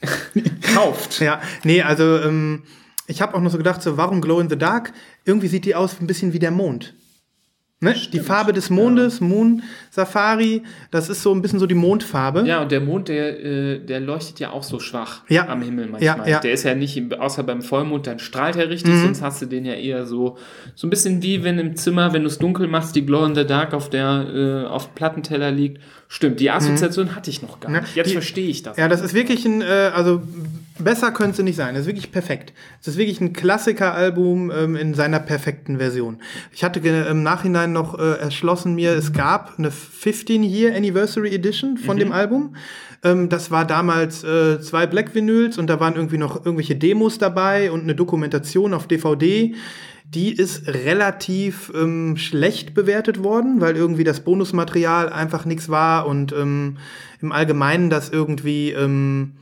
kauft. ja, nee, also ähm, ich habe auch noch so gedacht, so, warum Glow in the Dark? Irgendwie sieht die aus ein bisschen wie der Mond. Ne? Die Farbe des Mondes, Moon Safari, das ist so ein bisschen so die Mondfarbe. Ja, und der Mond, der, äh, der leuchtet ja auch so schwach Ja. am Himmel manchmal. Ja, ja. Der ist ja nicht, außer beim Vollmond, dann strahlt er richtig, sonst hast du den ja eher so, so ein bisschen wie wenn im Zimmer, wenn du es dunkel machst, die Glow in the Dark auf der, äh, auf Plattenteller liegt. Stimmt, die Assoziation hatte ich noch gar Ja, nicht. Jetzt die- verstehe ich das. Ja, das ist wirklich ein, äh, also besser könnte es nicht sein. Das ist wirklich perfekt. Es ist wirklich ein Klassiker-Album ähm, in seiner perfekten Version. Ich hatte im Nachhinein noch äh, erschlossen mir, es gab eine 15-Year Anniversary Edition von dem Album. Ähm, das war damals äh, zwei Black Vinyls und da waren irgendwie noch irgendwelche Demos dabei und eine Dokumentation auf DVD. Die ist relativ ähm, schlecht bewertet worden, weil irgendwie das Bonusmaterial einfach nichts war und ähm, im Allgemeinen das irgendwie ähm,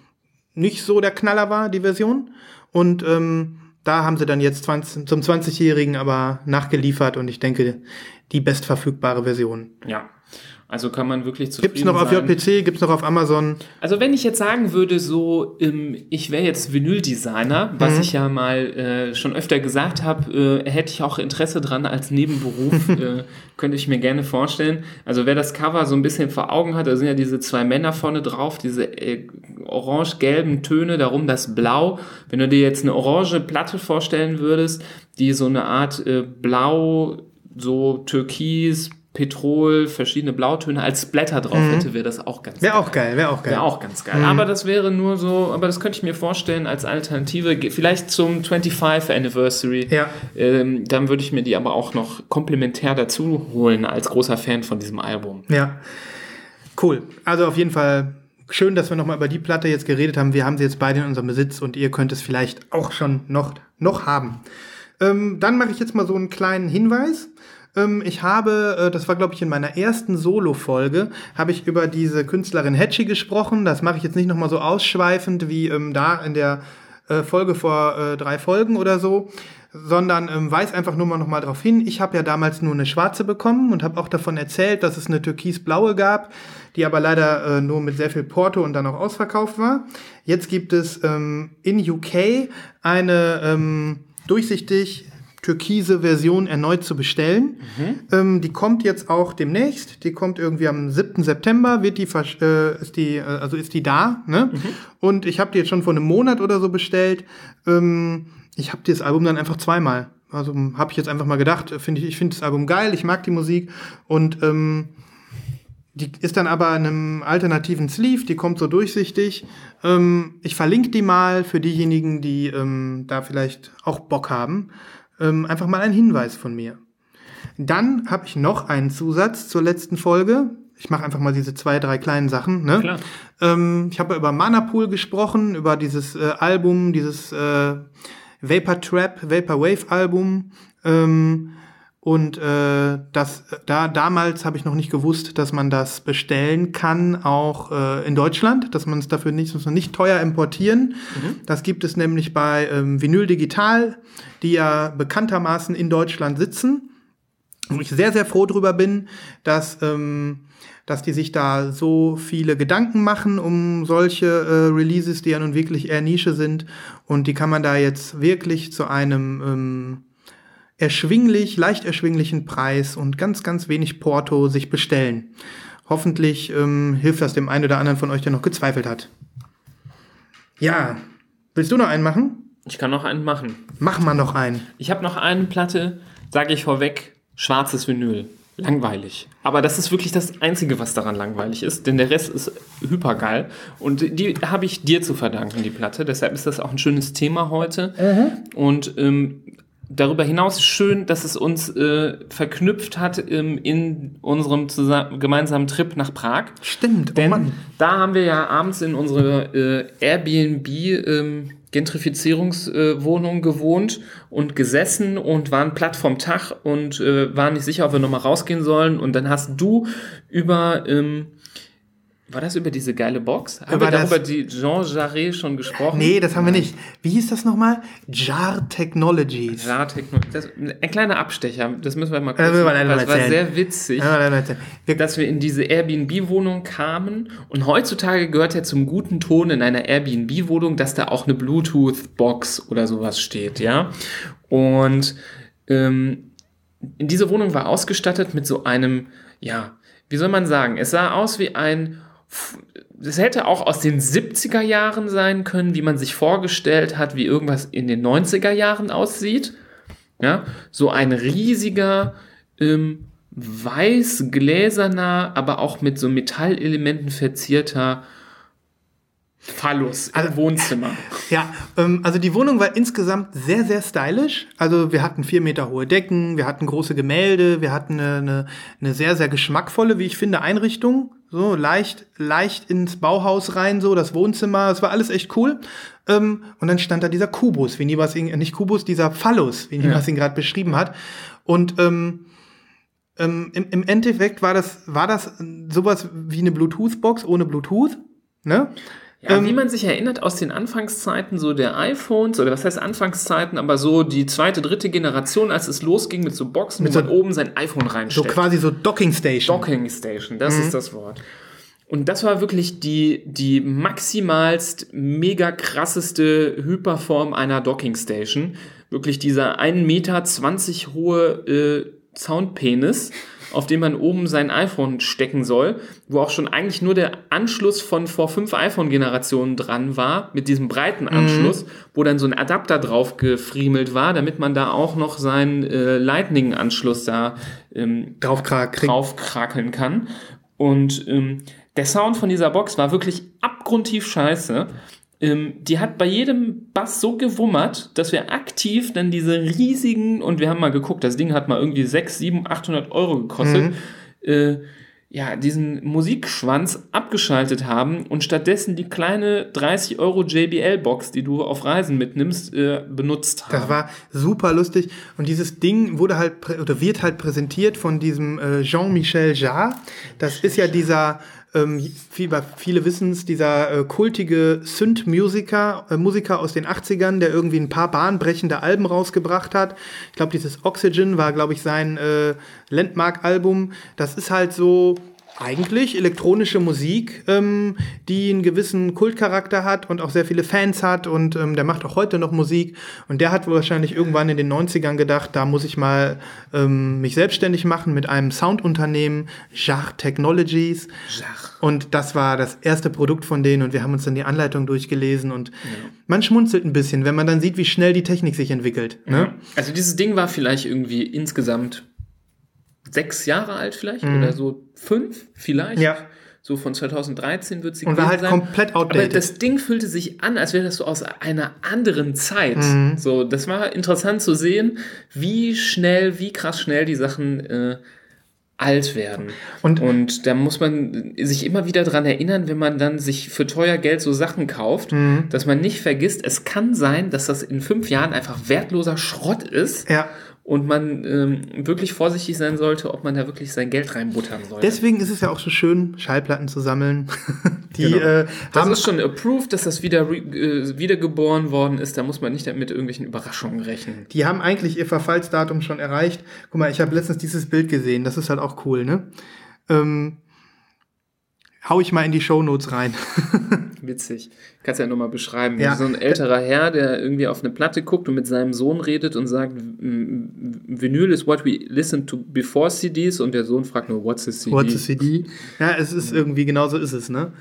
nicht so der Knaller war, die Version. Und ähm, da haben sie dann jetzt 20, zum 20-Jährigen aber nachgeliefert und ich denke, die bestverfügbare Version. Ja. Also kann man wirklich zufrieden Gibt's noch auf sein. JPC, gibt's noch auf Amazon. Also wenn ich jetzt sagen würde, so, ähm, ich wäre jetzt Vinyldesigner, was Mhm. ich ja mal äh, schon öfter gesagt habe, äh, hätte ich auch Interesse dran als Nebenberuf, äh, könnte ich mir gerne vorstellen. Also wer das Cover so ein bisschen vor Augen hat, da sind ja diese zwei Männer vorne drauf, diese äh, orange-gelben Töne, darum das Blau. Wenn du dir jetzt eine orange Platte vorstellen würdest, die so eine Art äh, Blau, so Türkis, Petrol, verschiedene Blautöne als Blätter drauf hätte, wäre das auch ganz Wäre auch geil, wäre auch geil. Wäre auch ganz geil. Aber das wäre nur so, aber das könnte ich mir vorstellen als Alternative, vielleicht zum 25 Anniversary. Ja. Ähm, dann würde ich mir die aber auch noch komplementär dazu holen, als großer Fan von diesem Album. Ja. Cool. Also auf jeden Fall schön, dass wir nochmal über die Platte jetzt geredet haben. Wir haben sie jetzt beide in unserem Besitz und ihr könnt es vielleicht auch schon noch, noch haben. Ähm, dann mache ich jetzt mal so einen kleinen Hinweis. Ähm, ich habe, äh, das war glaube ich in meiner ersten Solo-Folge, habe ich über diese Künstlerin Hatchie gesprochen. Das mache ich jetzt nicht nochmal so ausschweifend wie ähm, da in der äh, Folge vor äh, drei Folgen oder so, sondern ähm, weise einfach nur mal noch darauf hin. Ich habe ja damals nur eine schwarze bekommen und habe auch davon erzählt, dass es eine türkisblaue gab, die aber leider äh, nur mit sehr viel Porto und dann auch ausverkauft war. Jetzt gibt es ähm, in UK eine ähm, durchsichtig türkise Version erneut zu bestellen. Ähm, die kommt jetzt auch demnächst. Die kommt irgendwie am 7. September, wird die, äh, ist die, äh, also ist die da. Ne? Und ich habe die jetzt schon vor einem Monat oder so bestellt. Ähm, ich habe das Album dann einfach zweimal. Also habe ich jetzt einfach mal gedacht, finde ich, ich finde das Album geil, ich mag die Musik und ähm, die ist dann aber in einem alternativen Sleeve, die kommt so durchsichtig. Ähm, ich verlinke die mal für diejenigen, die ähm, da vielleicht auch Bock haben. Ähm, einfach mal ein Hinweis von mir. Dann habe ich noch einen Zusatz zur letzten Folge. Ich mache einfach mal diese zwei, drei kleinen Sachen. Ne? Ähm, ich habe über Manapool gesprochen, über dieses äh, Album, dieses äh, Vapor Trap, Vapor Wave Album. Ähm, und äh, das, da damals habe ich noch nicht gewusst, dass man das bestellen kann, auch äh, in Deutschland, dass man es dafür nicht, muss man nicht teuer importieren. Das gibt es nämlich bei ähm, Vinyl Digital, die ja bekanntermaßen in Deutschland sitzen wo ich sehr, sehr froh drüber bin, dass, ähm, dass die sich da so viele Gedanken machen um solche äh, Releases, die ja nun wirklich eher Nische sind. Und die kann man da jetzt wirklich zu einem ähm, erschwinglich, leicht erschwinglichen Preis und ganz, ganz wenig Porto sich bestellen. Hoffentlich ähm, hilft das dem einen oder anderen von euch, der noch gezweifelt hat. Ja, willst du noch einen machen? Ich kann noch einen machen. Mach mal noch einen. Ich habe noch eine Platte, sage ich vorweg, schwarzes Vinyl. Langweilig. Aber das ist wirklich das Einzige, was daran langweilig ist, denn der Rest ist hypergeil. Und die habe ich dir zu verdanken, die Platte. Deshalb ist das auch ein schönes Thema heute. Und ähm, darüber hinaus ist schön, dass es uns äh, verknüpft hat ähm, in unserem gemeinsamen Trip nach Prag. Stimmt, oh Denn Mann. da haben wir ja abends in unserer äh, Airbnb ähm, Gentrifizierungswohnung äh, gewohnt und gesessen und waren platt vom Tag und äh, waren nicht sicher, ob wir nochmal rausgehen sollen. Und dann hast du über, ähm, war das über diese geile Box? Haben wir das- darüber die Jean Jarret schon gesprochen? Nee, das haben wir nicht. Wie hieß das nochmal? Jar Technologies. Jartechnologie. Das, ein kleiner Abstecher, das müssen wir mal kurz weil mal es war sehr witzig. Wir, dass wir in diese Airbnb-Wohnung kamen. Und heutzutage gehört ja zum guten Ton in einer Airbnb-Wohnung, dass da auch eine Bluetooth-Box oder sowas steht, ja. Und ähm, diese Wohnung war ausgestattet mit so einem, ja, wie soll man sagen, es sah aus wie ein, es hätte auch aus den 70er Jahren sein können, wie man sich vorgestellt hat, wie irgendwas in den 90er Jahren aussieht. Ja, so ein riesiger, ähm, weiß gläserner, aber auch mit so Metallelementen verzierter Phallus im Also- Wohnzimmer. Ja, ähm, also die Wohnung war insgesamt sehr, sehr stylisch. Also wir hatten vier Meter hohe Decken, wir hatten große Gemälde, wir hatten eine, eine, eine sehr, sehr geschmackvolle, wie ich finde, Einrichtung. So leicht, leicht ins Bauhaus rein, so das Wohnzimmer. Das war alles echt cool. Ähm, und dann stand da dieser Kubus, wie Nibas ihn, nicht Kubus, dieser Phallus, wie Nibas ihn gerade beschrieben hat. Und ähm, ähm, im, im Endeffekt war das, war das sowas wie eine Bluetooth-Box ohne Bluetooth. Ne? Ja, Ähm, wie man sich erinnert aus den Anfangszeiten so der iPhones, oder was heißt Anfangszeiten, aber so die zweite, dritte Generation, als es losging mit so Boxen, wo so- man oben sein iPhone So reinsteckt. quasi so Docking Station. Docking Station, das ist das Wort. Und das war wirklich die, die maximalst mega krasseste Hyperform einer Docking Station. Wirklich dieser 1,20 Meter hohe äh, Soundpenis, auf dem man oben sein iPhone stecken soll, wo auch schon eigentlich nur der Anschluss von vor fünf iPhone-Generationen dran war, mit diesem breiten Anschluss, wo dann so ein Adapter drauf gefriemelt war, damit man da auch noch seinen äh, Lightning-Anschluss da ähm, draufkrakeln kann. Und ähm, der Sound von dieser Box war wirklich abgrundtief scheiße. Ähm, die hat bei jedem Bass so gewummert, dass wir aktiv dann diese riesigen, und wir haben mal geguckt, das Ding hat mal irgendwie 6, 7, 800 Euro gekostet, äh, ja, diesen Musikschwanz abgeschaltet haben und stattdessen die kleine 30 Euro JBL-Box, die du auf Reisen mitnimmst, äh, benutzt haben. Das war super lustig. Und dieses Ding wurde halt oder wird halt präsentiert von diesem äh, Jean-Michel Jarre. Das ist ja dieser, ähm, viel, viele wissen es, dieser äh, kultige Synth-Musiker äh, Musiker aus den 80ern, der irgendwie ein paar bahnbrechende Alben rausgebracht hat. Ich glaube, dieses Oxygen war, glaube ich, sein äh, Landmark-Album. Das ist halt so eigentlich elektronische Musik, ähm, die einen gewissen Kultcharakter hat und auch sehr viele Fans hat und ähm, der macht auch heute noch Musik und der hat wahrscheinlich irgendwann in den 90ern gedacht, da muss ich mal ähm, mich selbstständig machen mit einem Soundunternehmen, Jach Technologies Jach. und das war das erste Produkt von denen und wir haben uns dann die Anleitung durchgelesen und man schmunzelt ein bisschen, wenn man dann sieht, wie schnell die Technik sich entwickelt. Ne? Also dieses Ding war vielleicht irgendwie insgesamt sechs Jahre alt vielleicht oder so fünf vielleicht. Mhm. Ja. So von 2013 wird sie Und war halt komplett Aber outdated. das Ding fühlte sich an, als wäre das so aus einer anderen Zeit. Mhm. So, das war interessant zu sehen, wie schnell, wie krass schnell die Sachen äh, alt werden. Und- Und da muss man sich immer wieder dran erinnern, wenn man dann sich für teuer Geld so Sachen kauft, Mhm. dass man nicht vergisst, es kann sein, dass das in fünf Jahren einfach wertloser Schrott ist Ja. Und man ähm, wirklich vorsichtig sein sollte, ob man da wirklich sein Geld reinbuttern sollte. Deswegen ist es ja auch so schön, Schallplatten zu sammeln. Die Genau. äh, das haben ist schon approved, dass das wieder äh, wiedergeboren worden ist. Da muss man nicht mit irgendwelchen Überraschungen rechnen. Die haben eigentlich ihr Verfallsdatum schon erreicht. Guck mal, ich habe letztens dieses Bild gesehen. Das ist halt auch cool, ne? Ähm, hau ich mal in die Shownotes rein. Witzig. Kannst ja nochmal beschreiben. Ja. So ein älterer Herr, der irgendwie auf eine Platte guckt und mit seinem Sohn redet und sagt, "M- Vinyl is what we listened to before CDs und der Sohn fragt nur, what's a CD? What's a CD? Ja, es ist irgendwie, genau so ist es, ne?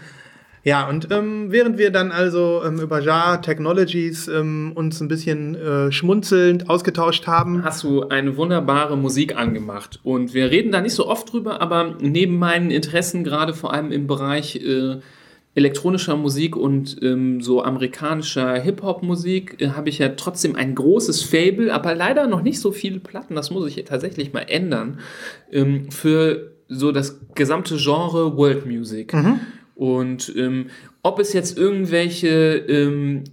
Ja, und ähm, während wir dann also ähm, über JAR Technologies ähm, uns ein bisschen äh, schmunzelnd ausgetauscht haben, hast du eine wunderbare Musik angemacht. Und wir reden da nicht so oft drüber, aber neben meinen Interessen, gerade vor allem im Bereich äh, elektronischer Musik und ähm, so amerikanischer Hip-Hop-Musik, äh, habe ich ja trotzdem ein großes Fable, aber leider noch nicht so viele Platten, das muss ich tatsächlich mal ändern, ähm, für so das gesamte Genre World Music. Und ähm, ob es jetzt irgendwelche ähm,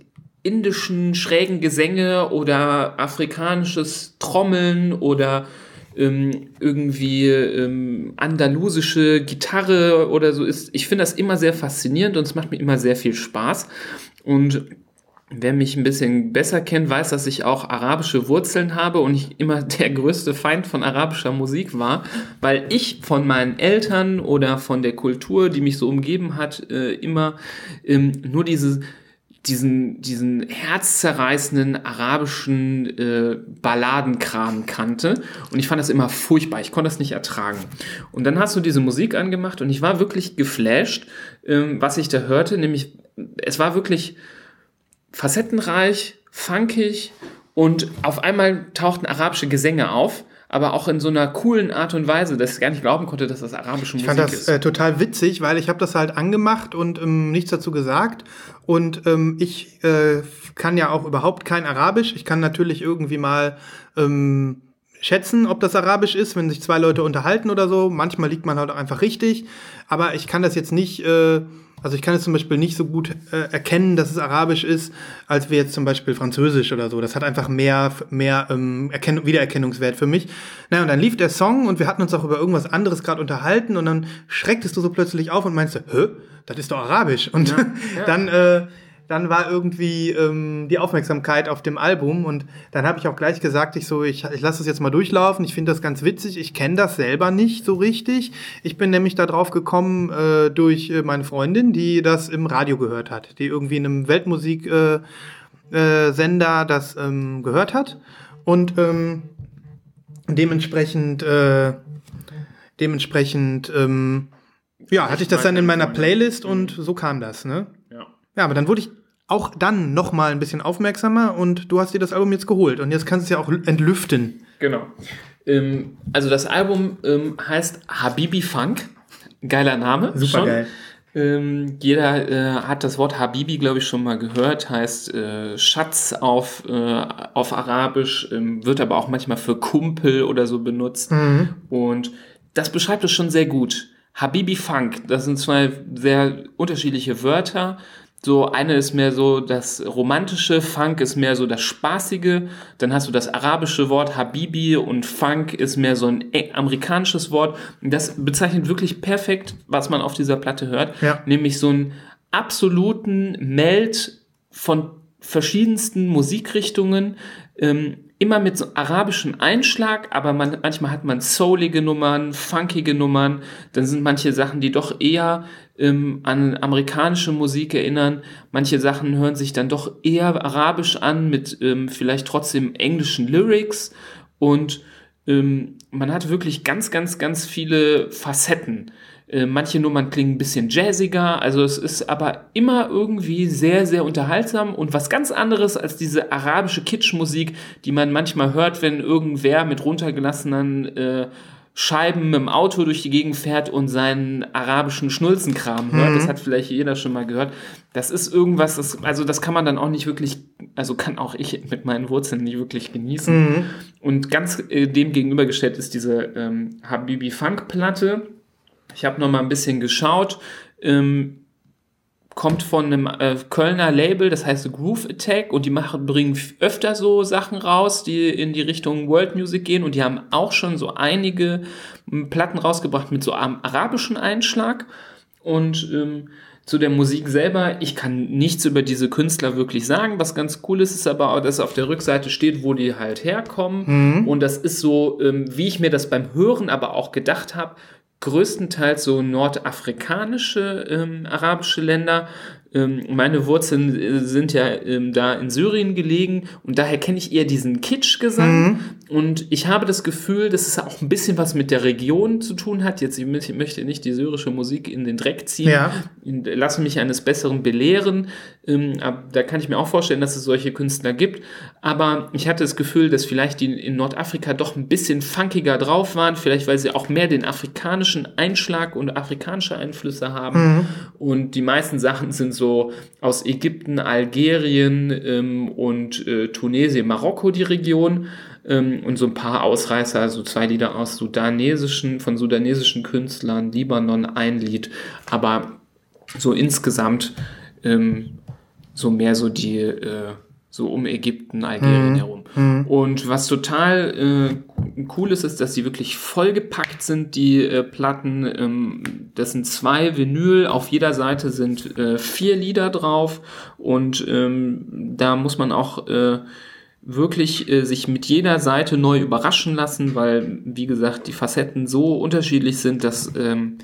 indischen schrägen Gesänge oder afrikanisches Trommeln oder ähm, irgendwie ähm, andalusische Gitarre oder so ist. Ich finde das immer sehr faszinierend und es macht mir immer sehr viel Spaß. Und wer mich ein bisschen besser kennt, weiß, dass ich auch arabische Wurzeln habe und ich immer der größte Feind von arabischer Musik war, weil ich von meinen Eltern oder von der Kultur, die mich so umgeben hat, äh, immer ähm, nur diese diesen, diesen herzzerreißenden arabischen äh, Balladenkram kannte. Und ich fand das immer furchtbar. Ich konnte das nicht ertragen. Und dann hast du diese Musik angemacht und ich war wirklich geflasht, ähm, was ich da hörte. Nämlich, es war wirklich facettenreich, funkig und auf einmal tauchten arabische Gesänge auf. Aber auch in so einer coolen Art und Weise, dass ich gar nicht glauben konnte, dass das arabische Ich Musik fand das ist. äh, total witzig, weil ich habe das halt angemacht und ähm, nichts dazu gesagt. Und ähm, ich äh, kann ja auch überhaupt kein Arabisch. Ich kann natürlich irgendwie mal ähm, schätzen, ob das Arabisch ist, wenn sich zwei Leute unterhalten oder so. Manchmal liegt man halt auch einfach richtig. Aber ich kann das jetzt nicht, äh, also ich kann es zum Beispiel nicht so gut äh, erkennen, dass es Arabisch ist, als wir jetzt zum Beispiel Französisch oder so. Das hat einfach mehr, mehr ähm, Erkenn Wiedererkennungswert für mich. Na, und dann lief der Song und wir hatten uns auch über irgendwas anderes gerade unterhalten und dann schrecktest du so plötzlich auf und meinst, hä, das ist doch Arabisch. Und dann, äh, dann war irgendwie ähm, die Aufmerksamkeit auf dem Album und dann habe ich auch gleich gesagt, ich so, ich, ich lasse das jetzt mal durchlaufen. Ich finde das ganz witzig. Ich kenne das selber nicht so richtig. Ich bin nämlich da drauf gekommen äh, durch äh, meine Freundin, die das im Radio gehört hat, die irgendwie in einem Weltmusik äh, äh, das ähm, gehört hat und ähm, dementsprechend äh, dementsprechend ähm, ja hatte ich das dann in meiner Playlist und so kam das ne Ja. aber dann wurde ich auch dann noch mal ein bisschen aufmerksamer und du hast dir das Album jetzt geholt und jetzt kannst du es ja auch entlüften. Genau. Ähm, also das Album ähm, heißt Habibi Funk. Geiler Name. Super geil. Ähm, jeder äh, hat das Wort Habibi, glaube ich, schon mal gehört. Heißt äh, Schatz auf, äh, auf Arabisch, ähm, wird aber auch manchmal für Kumpel oder so benutzt. Und das beschreibt es schon sehr gut. Habibi Funk, das sind zwei sehr unterschiedliche Wörter. So, eine ist mehr so das romantische, Funk ist mehr so das spaßige. Dann hast du das arabische Wort Habibi und Funk ist mehr so ein e- amerikanisches Wort. Das bezeichnet wirklich perfekt, was man auf dieser Platte hört. Ja. Nämlich so einen absoluten Meld von verschiedensten Musikrichtungen, ähm, immer mit so arabischem Einschlag, aber man, manchmal hat man soulige Nummern, funkige Nummern, dann sind manche Sachen, die doch eher ähm, an amerikanische Musik erinnern, manche Sachen hören sich dann doch eher arabisch an, mit ähm, vielleicht trotzdem englischen Lyrics. Und ähm, man hat wirklich ganz, ganz, ganz viele Facetten. Äh, manche Nummern klingen ein bisschen jazziger, also es ist aber immer irgendwie sehr, sehr unterhaltsam und was ganz anderes als diese arabische Kitschmusik, die man manchmal hört, wenn irgendwer mit runtergelassenen äh, Scheiben im Auto durch die Gegend fährt und seinen arabischen Schnulzenkram hört. Das hat vielleicht jeder schon mal gehört. Das ist irgendwas, das, also das kann man dann auch nicht wirklich, also kann auch ich mit meinen Wurzeln nicht wirklich genießen. Und ganz äh, dem gegenübergestellt ist diese ähm, Habibi Funk Platte. Ich habe noch mal ein bisschen geschaut. Ähm, kommt von einem äh, Kölner Label, das heißt Groove Attack und die machen, bringen öfter so Sachen raus, die in die Richtung World Music gehen und die haben auch schon so einige m, Platten rausgebracht mit so einem arabischen Einschlag und ähm, zu der Musik selber, ich kann nichts über diese Künstler wirklich sagen. Was ganz cool ist, ist aber, auch, dass auf der Rückseite steht, wo die halt herkommen. Und das ist so, ähm, wie ich mir das beim Hören aber auch gedacht habe, größtenteils so nordafrikanische, ähm, arabische Länder. Ähm, meine Wurzeln äh, sind ja ähm, da in Syrien gelegen und daher kenne ich eher diesen Kitsch-Gesang. Und ich habe das Gefühl, dass es auch ein bisschen was mit der Region zu tun hat. Jetzt ich möchte- möchte nicht die syrische Musik in den Dreck ziehen. Ja. Lasse mich eines Besseren belehren. Ähm, da kann ich mir auch vorstellen, dass es solche Künstler gibt. Aber ich hatte das Gefühl, dass vielleicht die in Nordafrika doch ein bisschen funkiger drauf waren. Vielleicht, weil sie auch mehr den afrikanischen Einschlag und afrikanische Einflüsse haben. Und die meisten Sachen sind so aus Ägypten, Algerien ähm, und äh, Tunesien, Marokko die Region. Ähm, und so ein paar Ausreißer, also zwei Lieder aus sudanesischen, von sudanesischen Künstlern, Libanon ein Lied. Aber so insgesamt ähm, so mehr so die, äh, so um Ägypten, Algerien herum. Und was total äh, cool ist, ist, dass sie wirklich vollgepackt sind, die äh, Platten. Ähm, das sind zwei Vinyl, auf jeder Seite sind äh, vier Lieder drauf und ähm, da muss man auch äh, wirklich äh, sich mit jeder Seite neu überraschen lassen, weil, wie gesagt, die Facetten so unterschiedlich sind, dass ähm,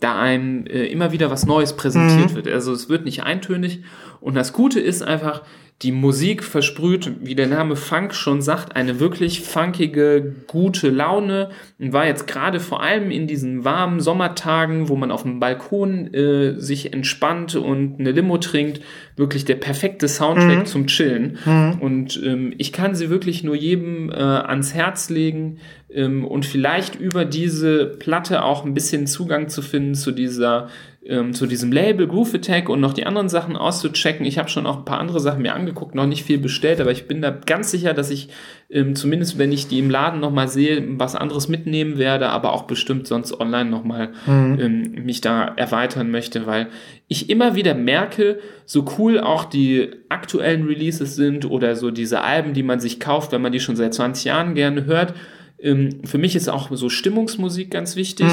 da einem äh, immer wieder was Neues präsentiert wird. Also es wird nicht eintönig. Und das Gute ist einfach, die Musik versprüht, wie der Name Funk schon sagt, eine wirklich funkige, gute Laune und war jetzt gerade vor allem in diesen warmen Sommertagen, wo man auf dem Balkon äh, sich entspannt und eine Limo trinkt, wirklich der perfekte Soundtrack zum Chillen. Und ähm, ich kann sie wirklich nur jedem äh, ans Herz legen ähm, und vielleicht über diese Platte auch ein bisschen Zugang zu finden zu dieser ähm, zu diesem Label Groove Attack und noch die anderen Sachen auszuchecken. Ich habe schon auch ein paar andere Sachen mir angeguckt, noch nicht viel bestellt, aber ich bin da ganz sicher, dass ich ähm, zumindest, wenn ich die im Laden nochmal sehe, was anderes mitnehmen werde, aber auch bestimmt sonst online nochmal ähm, mich da erweitern möchte, weil ich immer wieder merke, so cool auch die aktuellen Releases sind oder so diese Alben, die man sich kauft, wenn man die schon seit 20 Jahren gerne hört. Ähm, für mich ist auch so Stimmungsmusik ganz wichtig.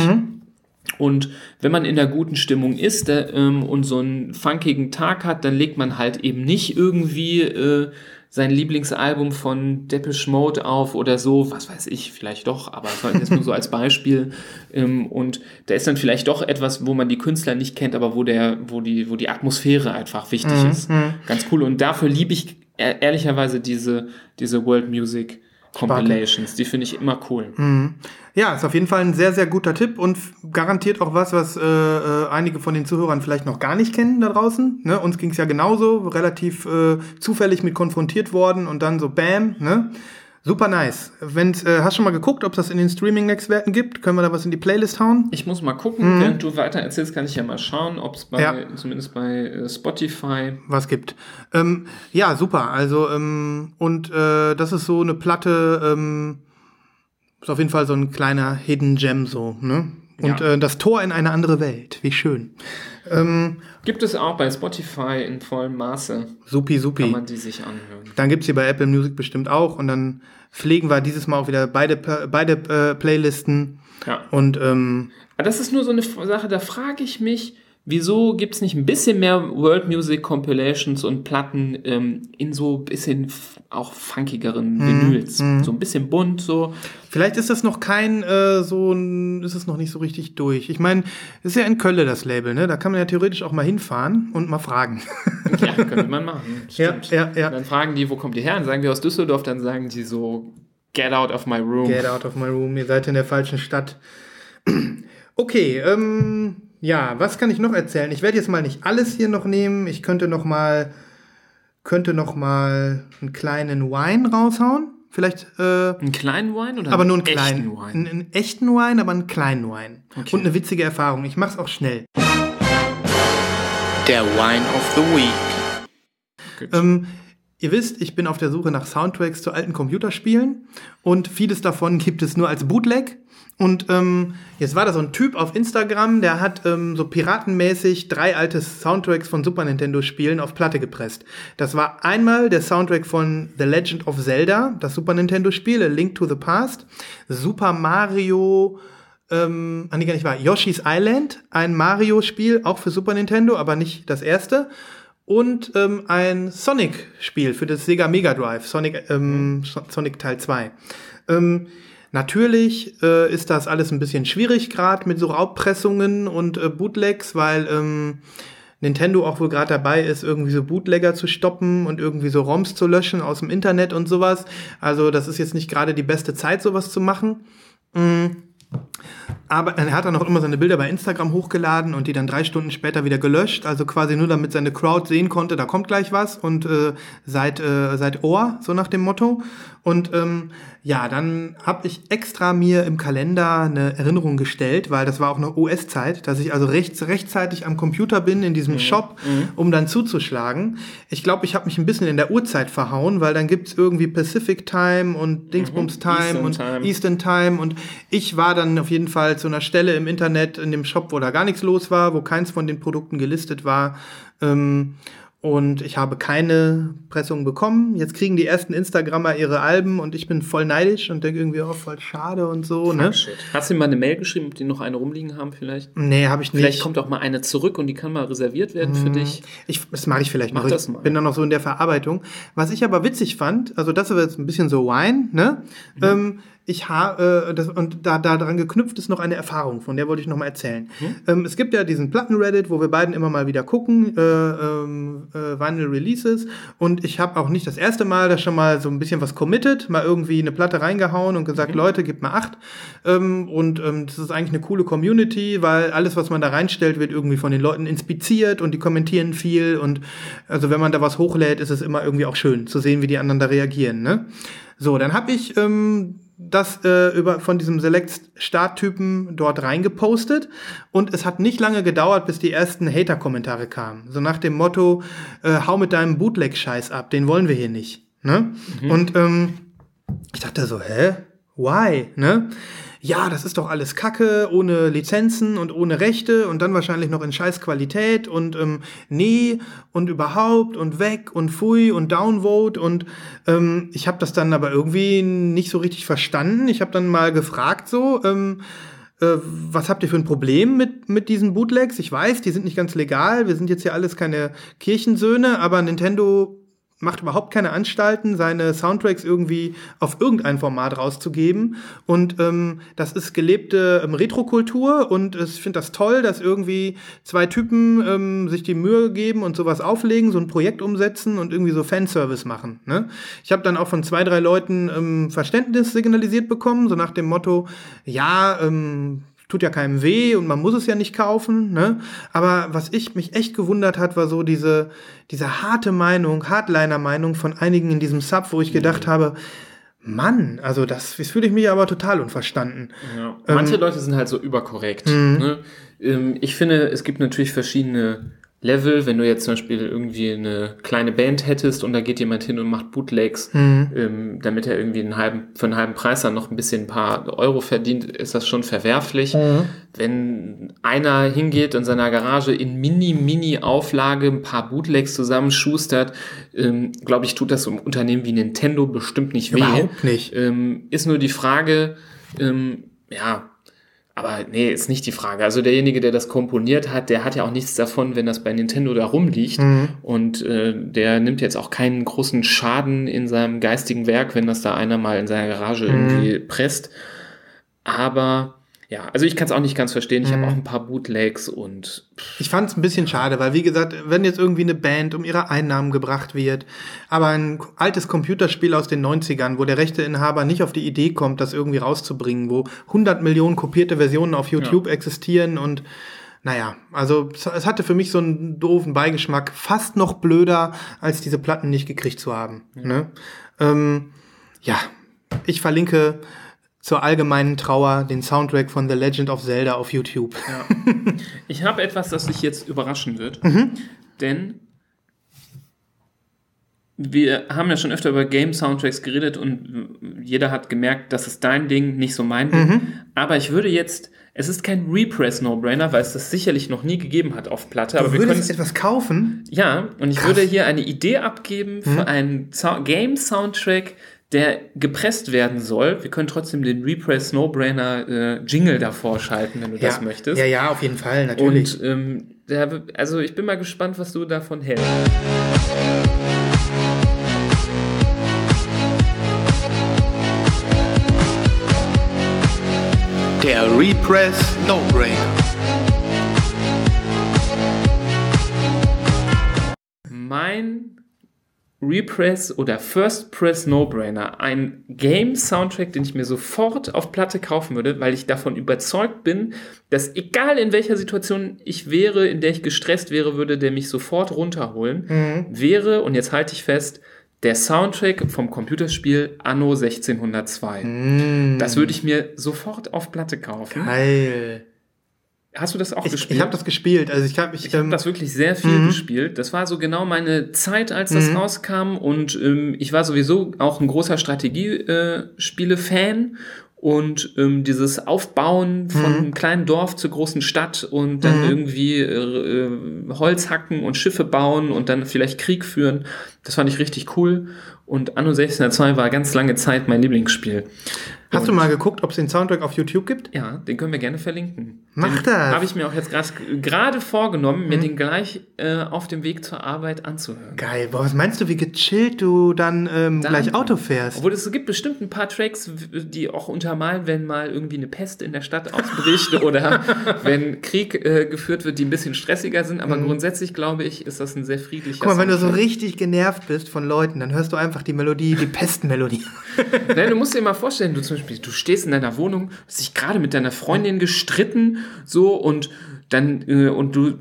Und wenn man in der guten Stimmung ist äh, ähm, und so einen funkigen Tag hat, dann legt man halt eben nicht irgendwie äh, sein Lieblingsalbum von Depeche Mode auf oder so, was weiß ich, vielleicht doch, aber das nur so als Beispiel. Ähm, und da ist dann vielleicht doch etwas, wo man die Künstler nicht kennt, aber wo der, wo die, wo die Atmosphäre einfach wichtig ist. Ganz cool. Und dafür liebe ich e- ehrlicherweise diese, diese World Music Compilations. Die finde ich immer cool. Ja, ist auf jeden Fall ein sehr, sehr guter Tipp und garantiert auch was, was äh, äh, einige von den Zuhörern vielleicht noch gar nicht kennen da draußen. Ne? Uns ging es ja genauso, relativ äh, zufällig mit konfrontiert worden und dann so Bam. Ne? Super nice. Wenn's, äh, hast du schon mal geguckt, ob es das in den Streaming-Netzwerken gibt? Können wir da was in die Playlist hauen? Ich muss mal gucken, während du weiter erzählst, kann ich ja mal schauen, ob es bei, Ja. zumindest bei äh, Spotify, was gibt. Ähm, ja, super. Also, ähm, und äh, das ist so eine Platte, ähm, ist auf jeden Fall so ein kleiner Hidden Gem so, ne? Und Ja. äh, das Tor in eine andere Welt. Wie schön. Ähm, gibt es auch bei Spotify in vollem Maße, supi, kann supi. man die sich anhören. Dann gibt's sie bei Apple Music bestimmt auch. Und dann pflegen wir dieses Mal auch wieder beide, beide äh, Playlisten. Ja. Und ähm, Aber das ist nur so eine Sache, da frage ich mich, wieso gibt es nicht ein bisschen mehr World Music Compilations und Platten ähm, in so ein bisschen auch funkigeren Vinyls, so ein bisschen bunt, so. vielleicht ist das noch kein, äh, so ein, ist es noch nicht so richtig durch. Ich meine, ist ja in Köln das Label, ne? Da kann man ja theoretisch auch mal hinfahren und mal fragen. Ja, könnte man machen. Ja, Stimmt. ja, ja. Und dann fragen die, wo kommt ihr her? Dann sagen wir aus Düsseldorf, dann sagen die so, get out of my room. Get out of my room, ihr seid in der falschen Stadt. Okay, ähm, ja, was kann ich noch erzählen? Ich werde jetzt mal nicht alles hier noch nehmen. Ich könnte noch mal, könnte noch mal einen kleinen Wine raushauen. Vielleicht, äh, Einen kleinen Wine oder aber nur einen echten kleinen. Wine? Einen, einen echten Wine, aber einen kleinen Wine. Okay. Und eine witzige Erfahrung. Ich mach's auch schnell. Der Wine of the Week. Ähm, ihr wisst, ich bin auf der Suche nach Soundtracks zu alten Computerspielen und vieles davon gibt es nur als Bootleg. Und ähm, jetzt war da so ein Typ auf Instagram, der hat ähm, so piratenmäßig drei alte Soundtracks von Super Nintendo-Spielen auf Platte gepresst. Das war einmal der Soundtrack von The Legend of Zelda, das Super Nintendo-Spiel, A Link to the Past, Super Mario, ähm, ah, nee, gar nicht wahr, Yoshi's Island, ein Mario-Spiel, auch für Super Nintendo, aber nicht das erste und ähm, ein Sonic-Spiel für das Sega Mega Drive, Sonic, ähm, So- Sonic Teil 2. Ähm, natürlich äh, ist das alles ein bisschen schwierig gerade mit so Raubpressungen und äh, Bootlegs, weil ähm, Nintendo auch wohl gerade dabei ist, irgendwie so Bootlegger zu stoppen und irgendwie so ROMs zu löschen aus dem Internet und sowas. Also das ist jetzt nicht gerade die beste Zeit, sowas zu machen. Mm. Aber er hat dann auch immer seine Bilder bei Instagram hochgeladen und die dann drei Stunden später wieder gelöscht. Also quasi nur damit seine Crowd sehen konnte, da kommt gleich was und äh, seid, äh, seid Ohr, so nach dem Motto. Und ähm, ja, dann habe ich extra mir im Kalender eine Erinnerung gestellt, weil das war auch eine US-Zeit, dass ich also rechts, rechtzeitig am Computer bin in diesem Shop, um dann zuzuschlagen. Ich glaube, ich habe mich ein bisschen in der Uhrzeit verhauen, weil dann gibt's irgendwie Pacific Time und Dingsbums Time Eastern und Time. Eastern Time und ich war dann auf jeden Fall zu einer Stelle im Internet in dem Shop, wo da gar nichts los war, wo keins von den Produkten gelistet war. Ähm, und ich habe keine Pressung bekommen. Jetzt kriegen die ersten Instagrammer ihre Alben und ich bin voll neidisch und denke irgendwie, oh, voll schade und so. Ne? Hast du ihm mal eine Mail geschrieben, ob die noch eine rumliegen haben vielleicht? Nee, habe ich nicht. Vielleicht kommt auch mal eine zurück und die kann mal reserviert werden für dich. Ich, das mache ich vielleicht Mach noch. das ich mal. bin dann noch so in der Verarbeitung. Was ich aber witzig fand, also das war jetzt ein bisschen so Wine, ne? Mhm. Ähm, ich habe, äh, das, und da, da dran geknüpft ist noch eine Erfahrung, von der wollte ich noch mal erzählen. Mhm. Ähm, es gibt ja diesen Platten-Reddit, wo wir beiden immer mal wieder gucken, äh, ähm, äh, Vinyl Releases. Und ich habe auch nicht das erste Mal da schon mal so ein bisschen was committed, mal irgendwie eine Platte reingehauen und gesagt, Mhm. Leute, gebt mal acht. Ähm, und ähm, das ist eigentlich eine coole Community, weil alles, was man da reinstellt, wird irgendwie von den Leuten inspiziert und die kommentieren viel. Und also wenn man da was hochlädt, ist es immer irgendwie auch schön zu sehen, wie die anderen da reagieren. Ne? So, dann habe ich ähm, das äh, über, von diesem Select-Starttypen dort reingepostet und es hat nicht lange gedauert, bis die ersten Hater-Kommentare kamen. So nach dem Motto, äh, hau mit deinem Bootleg-Scheiß ab, den wollen wir hier nicht. Ne? Und ähm, ich dachte so, hä? Why? Ne? Ja, das ist doch alles Kacke, ohne Lizenzen und ohne Rechte und dann wahrscheinlich noch in scheiß Qualität und ähm, nee und überhaupt und weg und pfui und downvote und ähm, ich habe das dann aber irgendwie nicht so richtig verstanden. Ich habe dann mal gefragt so, ähm, äh, was habt ihr für ein Problem mit, mit diesen Bootlegs? Ich weiß, die sind nicht ganz legal. Wir sind jetzt ja alles keine Kirchensöhne, aber Nintendo macht überhaupt keine Anstalten, seine Soundtracks irgendwie auf irgendein Format rauszugeben. Und ähm, das ist gelebte ähm, Retrokultur und ich finde das toll, dass irgendwie zwei Typen ähm, sich die Mühe geben und sowas auflegen, so ein Projekt umsetzen und irgendwie so Fanservice machen. Ne? Ich habe dann auch von zwei, drei Leuten ähm, Verständnis signalisiert bekommen, so nach dem Motto, ja, ähm, tut ja keinem weh und man muss es ja nicht kaufen, ne? Aber was ich mich echt gewundert hat, war so diese, diese harte Meinung, Hardliner-Meinung von einigen in diesem Sub, wo ich gedacht habe, Mann, also das, das fühle ich mich aber total unverstanden. Ja. Manche Leute sind halt so überkorrekt. Mhm. Ne? Ähm, ich finde, es gibt natürlich verschiedene Level. Wenn du jetzt zum Beispiel irgendwie eine kleine Band hättest und da geht jemand hin und macht Bootlegs, Mhm. ähm, damit er irgendwie einen halben, für einen halben Preis dann noch ein bisschen ein paar Euro verdient, ist das schon verwerflich. Mhm. Wenn einer hingeht in seiner Garage in Mini-Mini-Auflage ein paar Bootlegs zusammenschustert, ähm, glaube ich, tut das so einem Unternehmen wie Nintendo bestimmt nicht weh. Überhaupt nicht. Ähm, ist nur die Frage, ähm, ja, aber nee, ist nicht die Frage. Also derjenige, der das komponiert hat, der hat ja auch nichts davon, wenn das bei Nintendo da rumliegt. Und äh, der nimmt jetzt auch keinen großen Schaden in seinem geistigen Werk, wenn das da einer mal in seiner Garage irgendwie presst. Aber ja, also ich kann es auch nicht ganz verstehen. Ich habe auch ein paar Bootlegs und Ich fand es ein bisschen schade, weil wie gesagt, wenn jetzt irgendwie eine Band um ihre Einnahmen gebracht wird, aber ein altes Computerspiel aus den 90ern, wo der Rechteinhaber nicht auf die Idee kommt, das irgendwie rauszubringen, wo 100 Millionen kopierte Versionen auf YouTube existieren und naja, also es- hatte für mich so einen doofen Beigeschmack, fast noch blöder, als diese Platten nicht gekriegt zu haben. Ne? Ähm, ja, ich verlinke zur allgemeinen Trauer den Soundtrack von The Legend of Zelda auf YouTube. Ich habe etwas, das dich jetzt überraschen wird. Denn wir haben ja schon öfter über Game-Soundtracks geredet und jeder hat gemerkt, das ist dein Ding, nicht so mein Ding. Aber ich würde jetzt, es ist kein Repress-No-Brainer, weil es das sicherlich noch nie gegeben hat auf Platte. Aber Du wir können etwas kaufen? ja, und ich würde hier eine Idee abgeben für einen Sou- Game-Soundtrack, der gepresst werden soll. Wir können trotzdem den Repress No-Brainer äh, Jingle davor schalten, wenn du das möchtest. Ja, ja, auf jeden Fall, natürlich. Und ähm, der, also ich bin mal gespannt, was du davon hältst. der Repress No Brainer. mein Repress oder First Press No-Brainer, ein Game-Soundtrack, den ich mir sofort auf Platte kaufen würde, weil ich davon überzeugt bin, dass egal in welcher Situation ich wäre, in der ich gestresst wäre, würde der mich sofort runterholen, wäre, und jetzt halte ich fest, der Soundtrack vom Computerspiel Anno 1602. Das würde ich mir sofort auf Platte kaufen. Geil. Hast du das auch Ich, gespielt? ich habe das gespielt. Also ich habe ich, Ich habe ähm, das wirklich sehr viel gespielt. Das war so genau meine Zeit, als das rauskam. Und ähm, ich war sowieso auch ein großer Strategiespiele-Fan. Und ähm, dieses Aufbauen von einem kleinen Dorf zur großen Stadt und dann irgendwie äh, Holz hacken und Schiffe bauen und dann vielleicht Krieg führen, das fand ich richtig cool. Und Anno 1602 war ganz lange Zeit mein Lieblingsspiel. hast du mal geguckt, ob es den Soundtrack auf YouTube gibt? Ja, den können wir gerne verlinken. Mach das. Habe ich mir auch jetzt gerade vorgenommen, mir den gleich äh, auf dem Weg zur Arbeit anzuhören. Geil. Boah, was meinst du, wie gechillt du dann ähm, gleich Auto fährst? Obwohl es gibt bestimmt ein paar Tracks, die auch untermalen, wenn mal irgendwie eine Pest in der Stadt ausbricht oder wenn Krieg äh, geführt wird, die ein bisschen stressiger sind. Aber grundsätzlich glaube ich, ist das ein sehr friedlicher Mhm. Guck mal, wenn du so richtig genervt bist von Leuten, dann hörst du einfach die Melodie, die Pestmelodie. Nein, du musst dir mal vorstellen, du zum Beispiel, du stehst in deiner Wohnung, hast dich gerade mit deiner Freundin gestritten, so und dann, äh, und du,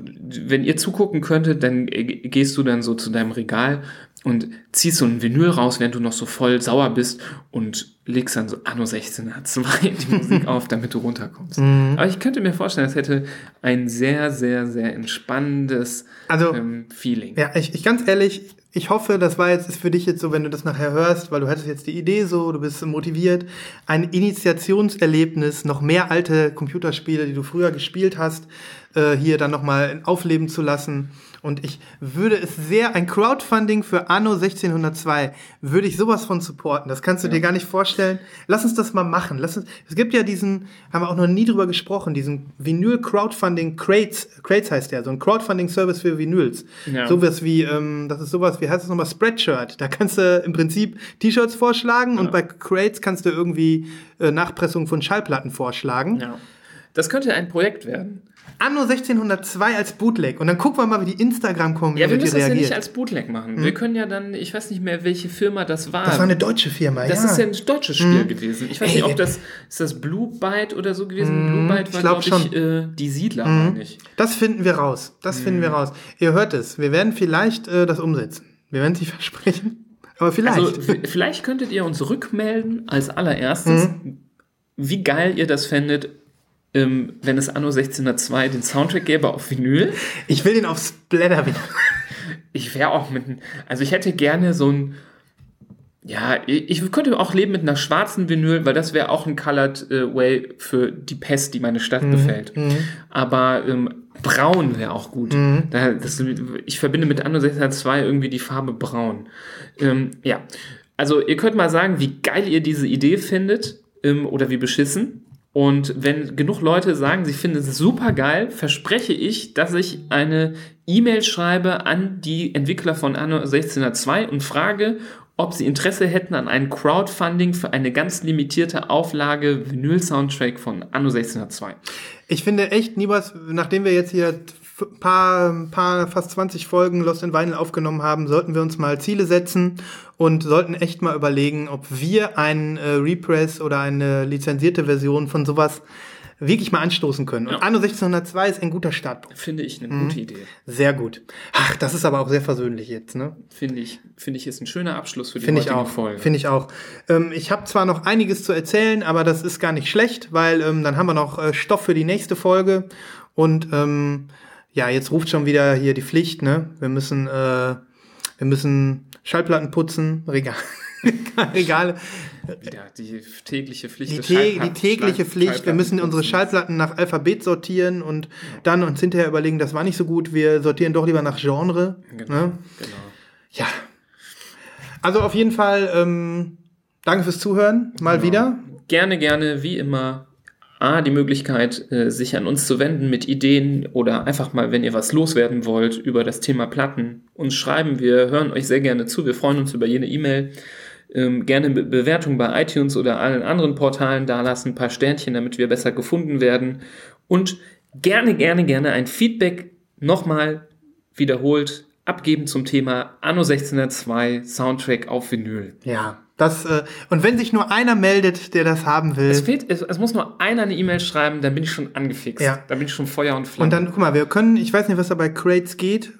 wenn ihr zugucken könntet, dann äh, gehst du dann so zu deinem Regal und ziehst so ein Vinyl raus, während du noch so voll sauer bist und legst dann so Anno 1602 die Musik auf, damit du runterkommst. Aber ich könnte mir vorstellen, das hätte ein sehr, sehr, sehr entspannendes Also- ähm, Feeling. Ja, ich, ich ganz ehrlich, ich hoffe, das war jetzt ist für dich jetzt so, wenn du das nachher hörst, weil du hattest jetzt die Idee so, du bist motiviert, ein Initiationserlebnis, noch mehr alte Computerspiele, die du früher gespielt hast, äh, hier dann nochmal aufleben zu lassen. Und ich würde es sehr, ein Crowdfunding für Anno 1602, würde ich sowas von supporten. Das kannst du dir gar nicht vorstellen. Lass uns das mal machen. Lass uns, es gibt ja diesen, haben wir auch noch nie drüber gesprochen, diesen Vinyl Crowdfunding Crates, Crates heißt der, so ein Crowdfunding-Service für Vinyls. Ja. Sowas wie, ähm, das ist sowas, wie heißt das nochmal, Spreadshirt. Da kannst du im Prinzip T-Shirts vorschlagen und bei Crates kannst du irgendwie äh, Nachpressung von Schallplatten vorschlagen. Ja. Das könnte ein Projekt werden. Anno 1602 als Bootleg. Und dann gucken wir mal, wie die Instagram-Community Ja, wir müssen das ja nicht reagiert. als Bootleg machen. Wir können ja dann, ich weiß nicht mehr, welche Firma das war. das war eine deutsche Firma, Das ja. ist ja ein deutsches Spiel gewesen. Ich weiß Ey, nicht, ob das, ist das Blue Byte oder so gewesen? Blue Byte war, ich glaub glaube ich, äh, die Siedler, meine ich. Das finden wir raus. Das finden Mhm. wir raus. Ihr hört es. Wir werden vielleicht äh, das umsetzen. Wir werden es nicht versprechen. Aber vielleicht. Also, vielleicht könntet ihr uns rückmelden als allererstes, Mhm. wie geil ihr das fändet, ähm, wenn es Anno 1602 den Soundtrack gäbe auf Vinyl. ich will den auf Splatter wieder. Ich wäre auch mit, also ich hätte gerne so ein, ja, ich könnte auch leben mit einer schwarzen Vinyl, weil das wäre auch ein Colored äh, Way für die Pest, die meine Stadt befällt. Aber ähm, braun wäre auch gut. Da, das, ich verbinde mit Anno 1602 irgendwie die Farbe braun. Ähm, ja, also ihr könnt mal sagen, wie geil ihr diese Idee findet ähm, oder wie beschissen. Und wenn genug Leute sagen, sie finden es super geil, verspreche ich, dass ich eine E-Mail schreibe an die Entwickler von Anno 1602 und frage, ob sie Interesse hätten an einem Crowdfunding für eine ganz limitierte Auflage Vinyl-Soundtrack von Anno 1602. Ich finde echt, Nibas, nachdem wir jetzt hier paar, paar, fast 20 Folgen Lost in Vinyl aufgenommen haben, sollten wir uns mal Ziele setzen und sollten echt mal überlegen, ob wir einen äh, Repress oder eine lizenzierte Version von sowas wirklich mal anstoßen können. Und Ja. Anno 1602 ist ein guter Startpunkt. Finde ich eine Mhm. gute Idee. Sehr gut. Ach, das ist aber auch sehr versöhnlich jetzt, ne? Finde ich, finde ich ist ein schöner Abschluss für die Finde ich heutige auch. Folge. Finde ich auch. Ähm, ich habe zwar noch einiges zu erzählen, aber das ist gar nicht schlecht, weil ähm, dann haben wir noch äh, Stoff für die nächste Folge. Und ähm, ja, jetzt ruft schon wieder hier die Pflicht, ne? Wir müssen, äh, wir müssen Schallplatten putzen, Regal. Regale, Wieder die tägliche Pflicht. die, tä die tägliche Pflicht. Wir müssen unsere. Schallplatten nach Alphabet sortieren und dann uns hinterher überlegen, das war nicht so gut. Wir sortieren doch lieber nach Genre. Genau, Ne? genau. Ja. Also auf jeden Fall, ähm, danke fürs Zuhören. Mal wieder. Gerne, gerne, wie immer. A, die Möglichkeit, äh, sich an uns zu wenden mit Ideen oder einfach mal, wenn ihr was loswerden wollt über das Thema Platten, uns schreiben. Wir hören euch sehr gerne zu. Wir freuen uns über jede E-Mail. Ähm, gerne Be Bewertung bei iTunes oder allen anderen Portalen dalassen, ein paar Sternchen, damit wir besser gefunden werden. Und gerne, gerne, gerne ein Feedback nochmal wiederholt abgeben zum Thema Anno 1602 Soundtrack auf Vinyl. Ja, das, äh, und wenn sich nur einer meldet, der das haben will. Es, fehlt, es, es muss nur einer eine E-Mail schreiben, dann bin ich schon angefixt. Ja. Da bin ich schon Feuer und Flamme. Und dann, guck mal, wir können, ich weiß nicht, was da bei Crates geht,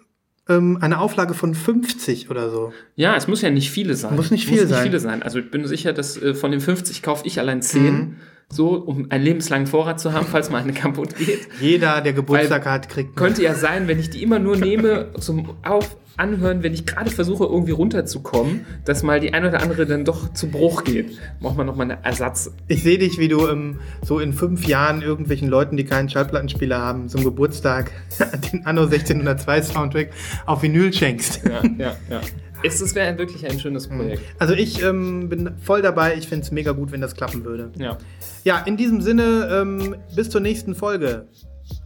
ähm, eine Auflage von 50 oder so. Ja, es muss ja nicht viele sein. Muss nicht viel sein. viele sein. Also ich bin sicher, dass äh, von den 50 kaufe ich allein 10, Mhm. So um einen lebenslangen Vorrat zu haben, falls mal eine kaputt geht. Jeder, der Geburtstag hat, kriegt. Könnte ja sein, wenn ich die immer nur nehme zum Auf Anhören, wenn ich gerade versuche, irgendwie runterzukommen, dass mal die eine oder andere dann doch zu Bruch geht. Braucht man nochmal einen Ersatz. Ich sehe dich, wie du ähm, so in fünf Jahren irgendwelchen Leuten, die keinen Schallplattenspieler haben, zum Geburtstag den Anno 1602 Soundtrack auf Vinyl schenkst. Ja, ja, ja. Es, es wäre wirklich ein schönes Projekt. Also ich ähm, bin voll dabei. Ich finde es mega gut, wenn das klappen würde. Ja. Ja, in diesem Sinne, ähm, bis zur nächsten Folge.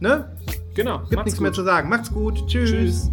Ne? Genau. Gibt nichts mehr gut. zu sagen. Macht's gut. Tschüss. Tschüss.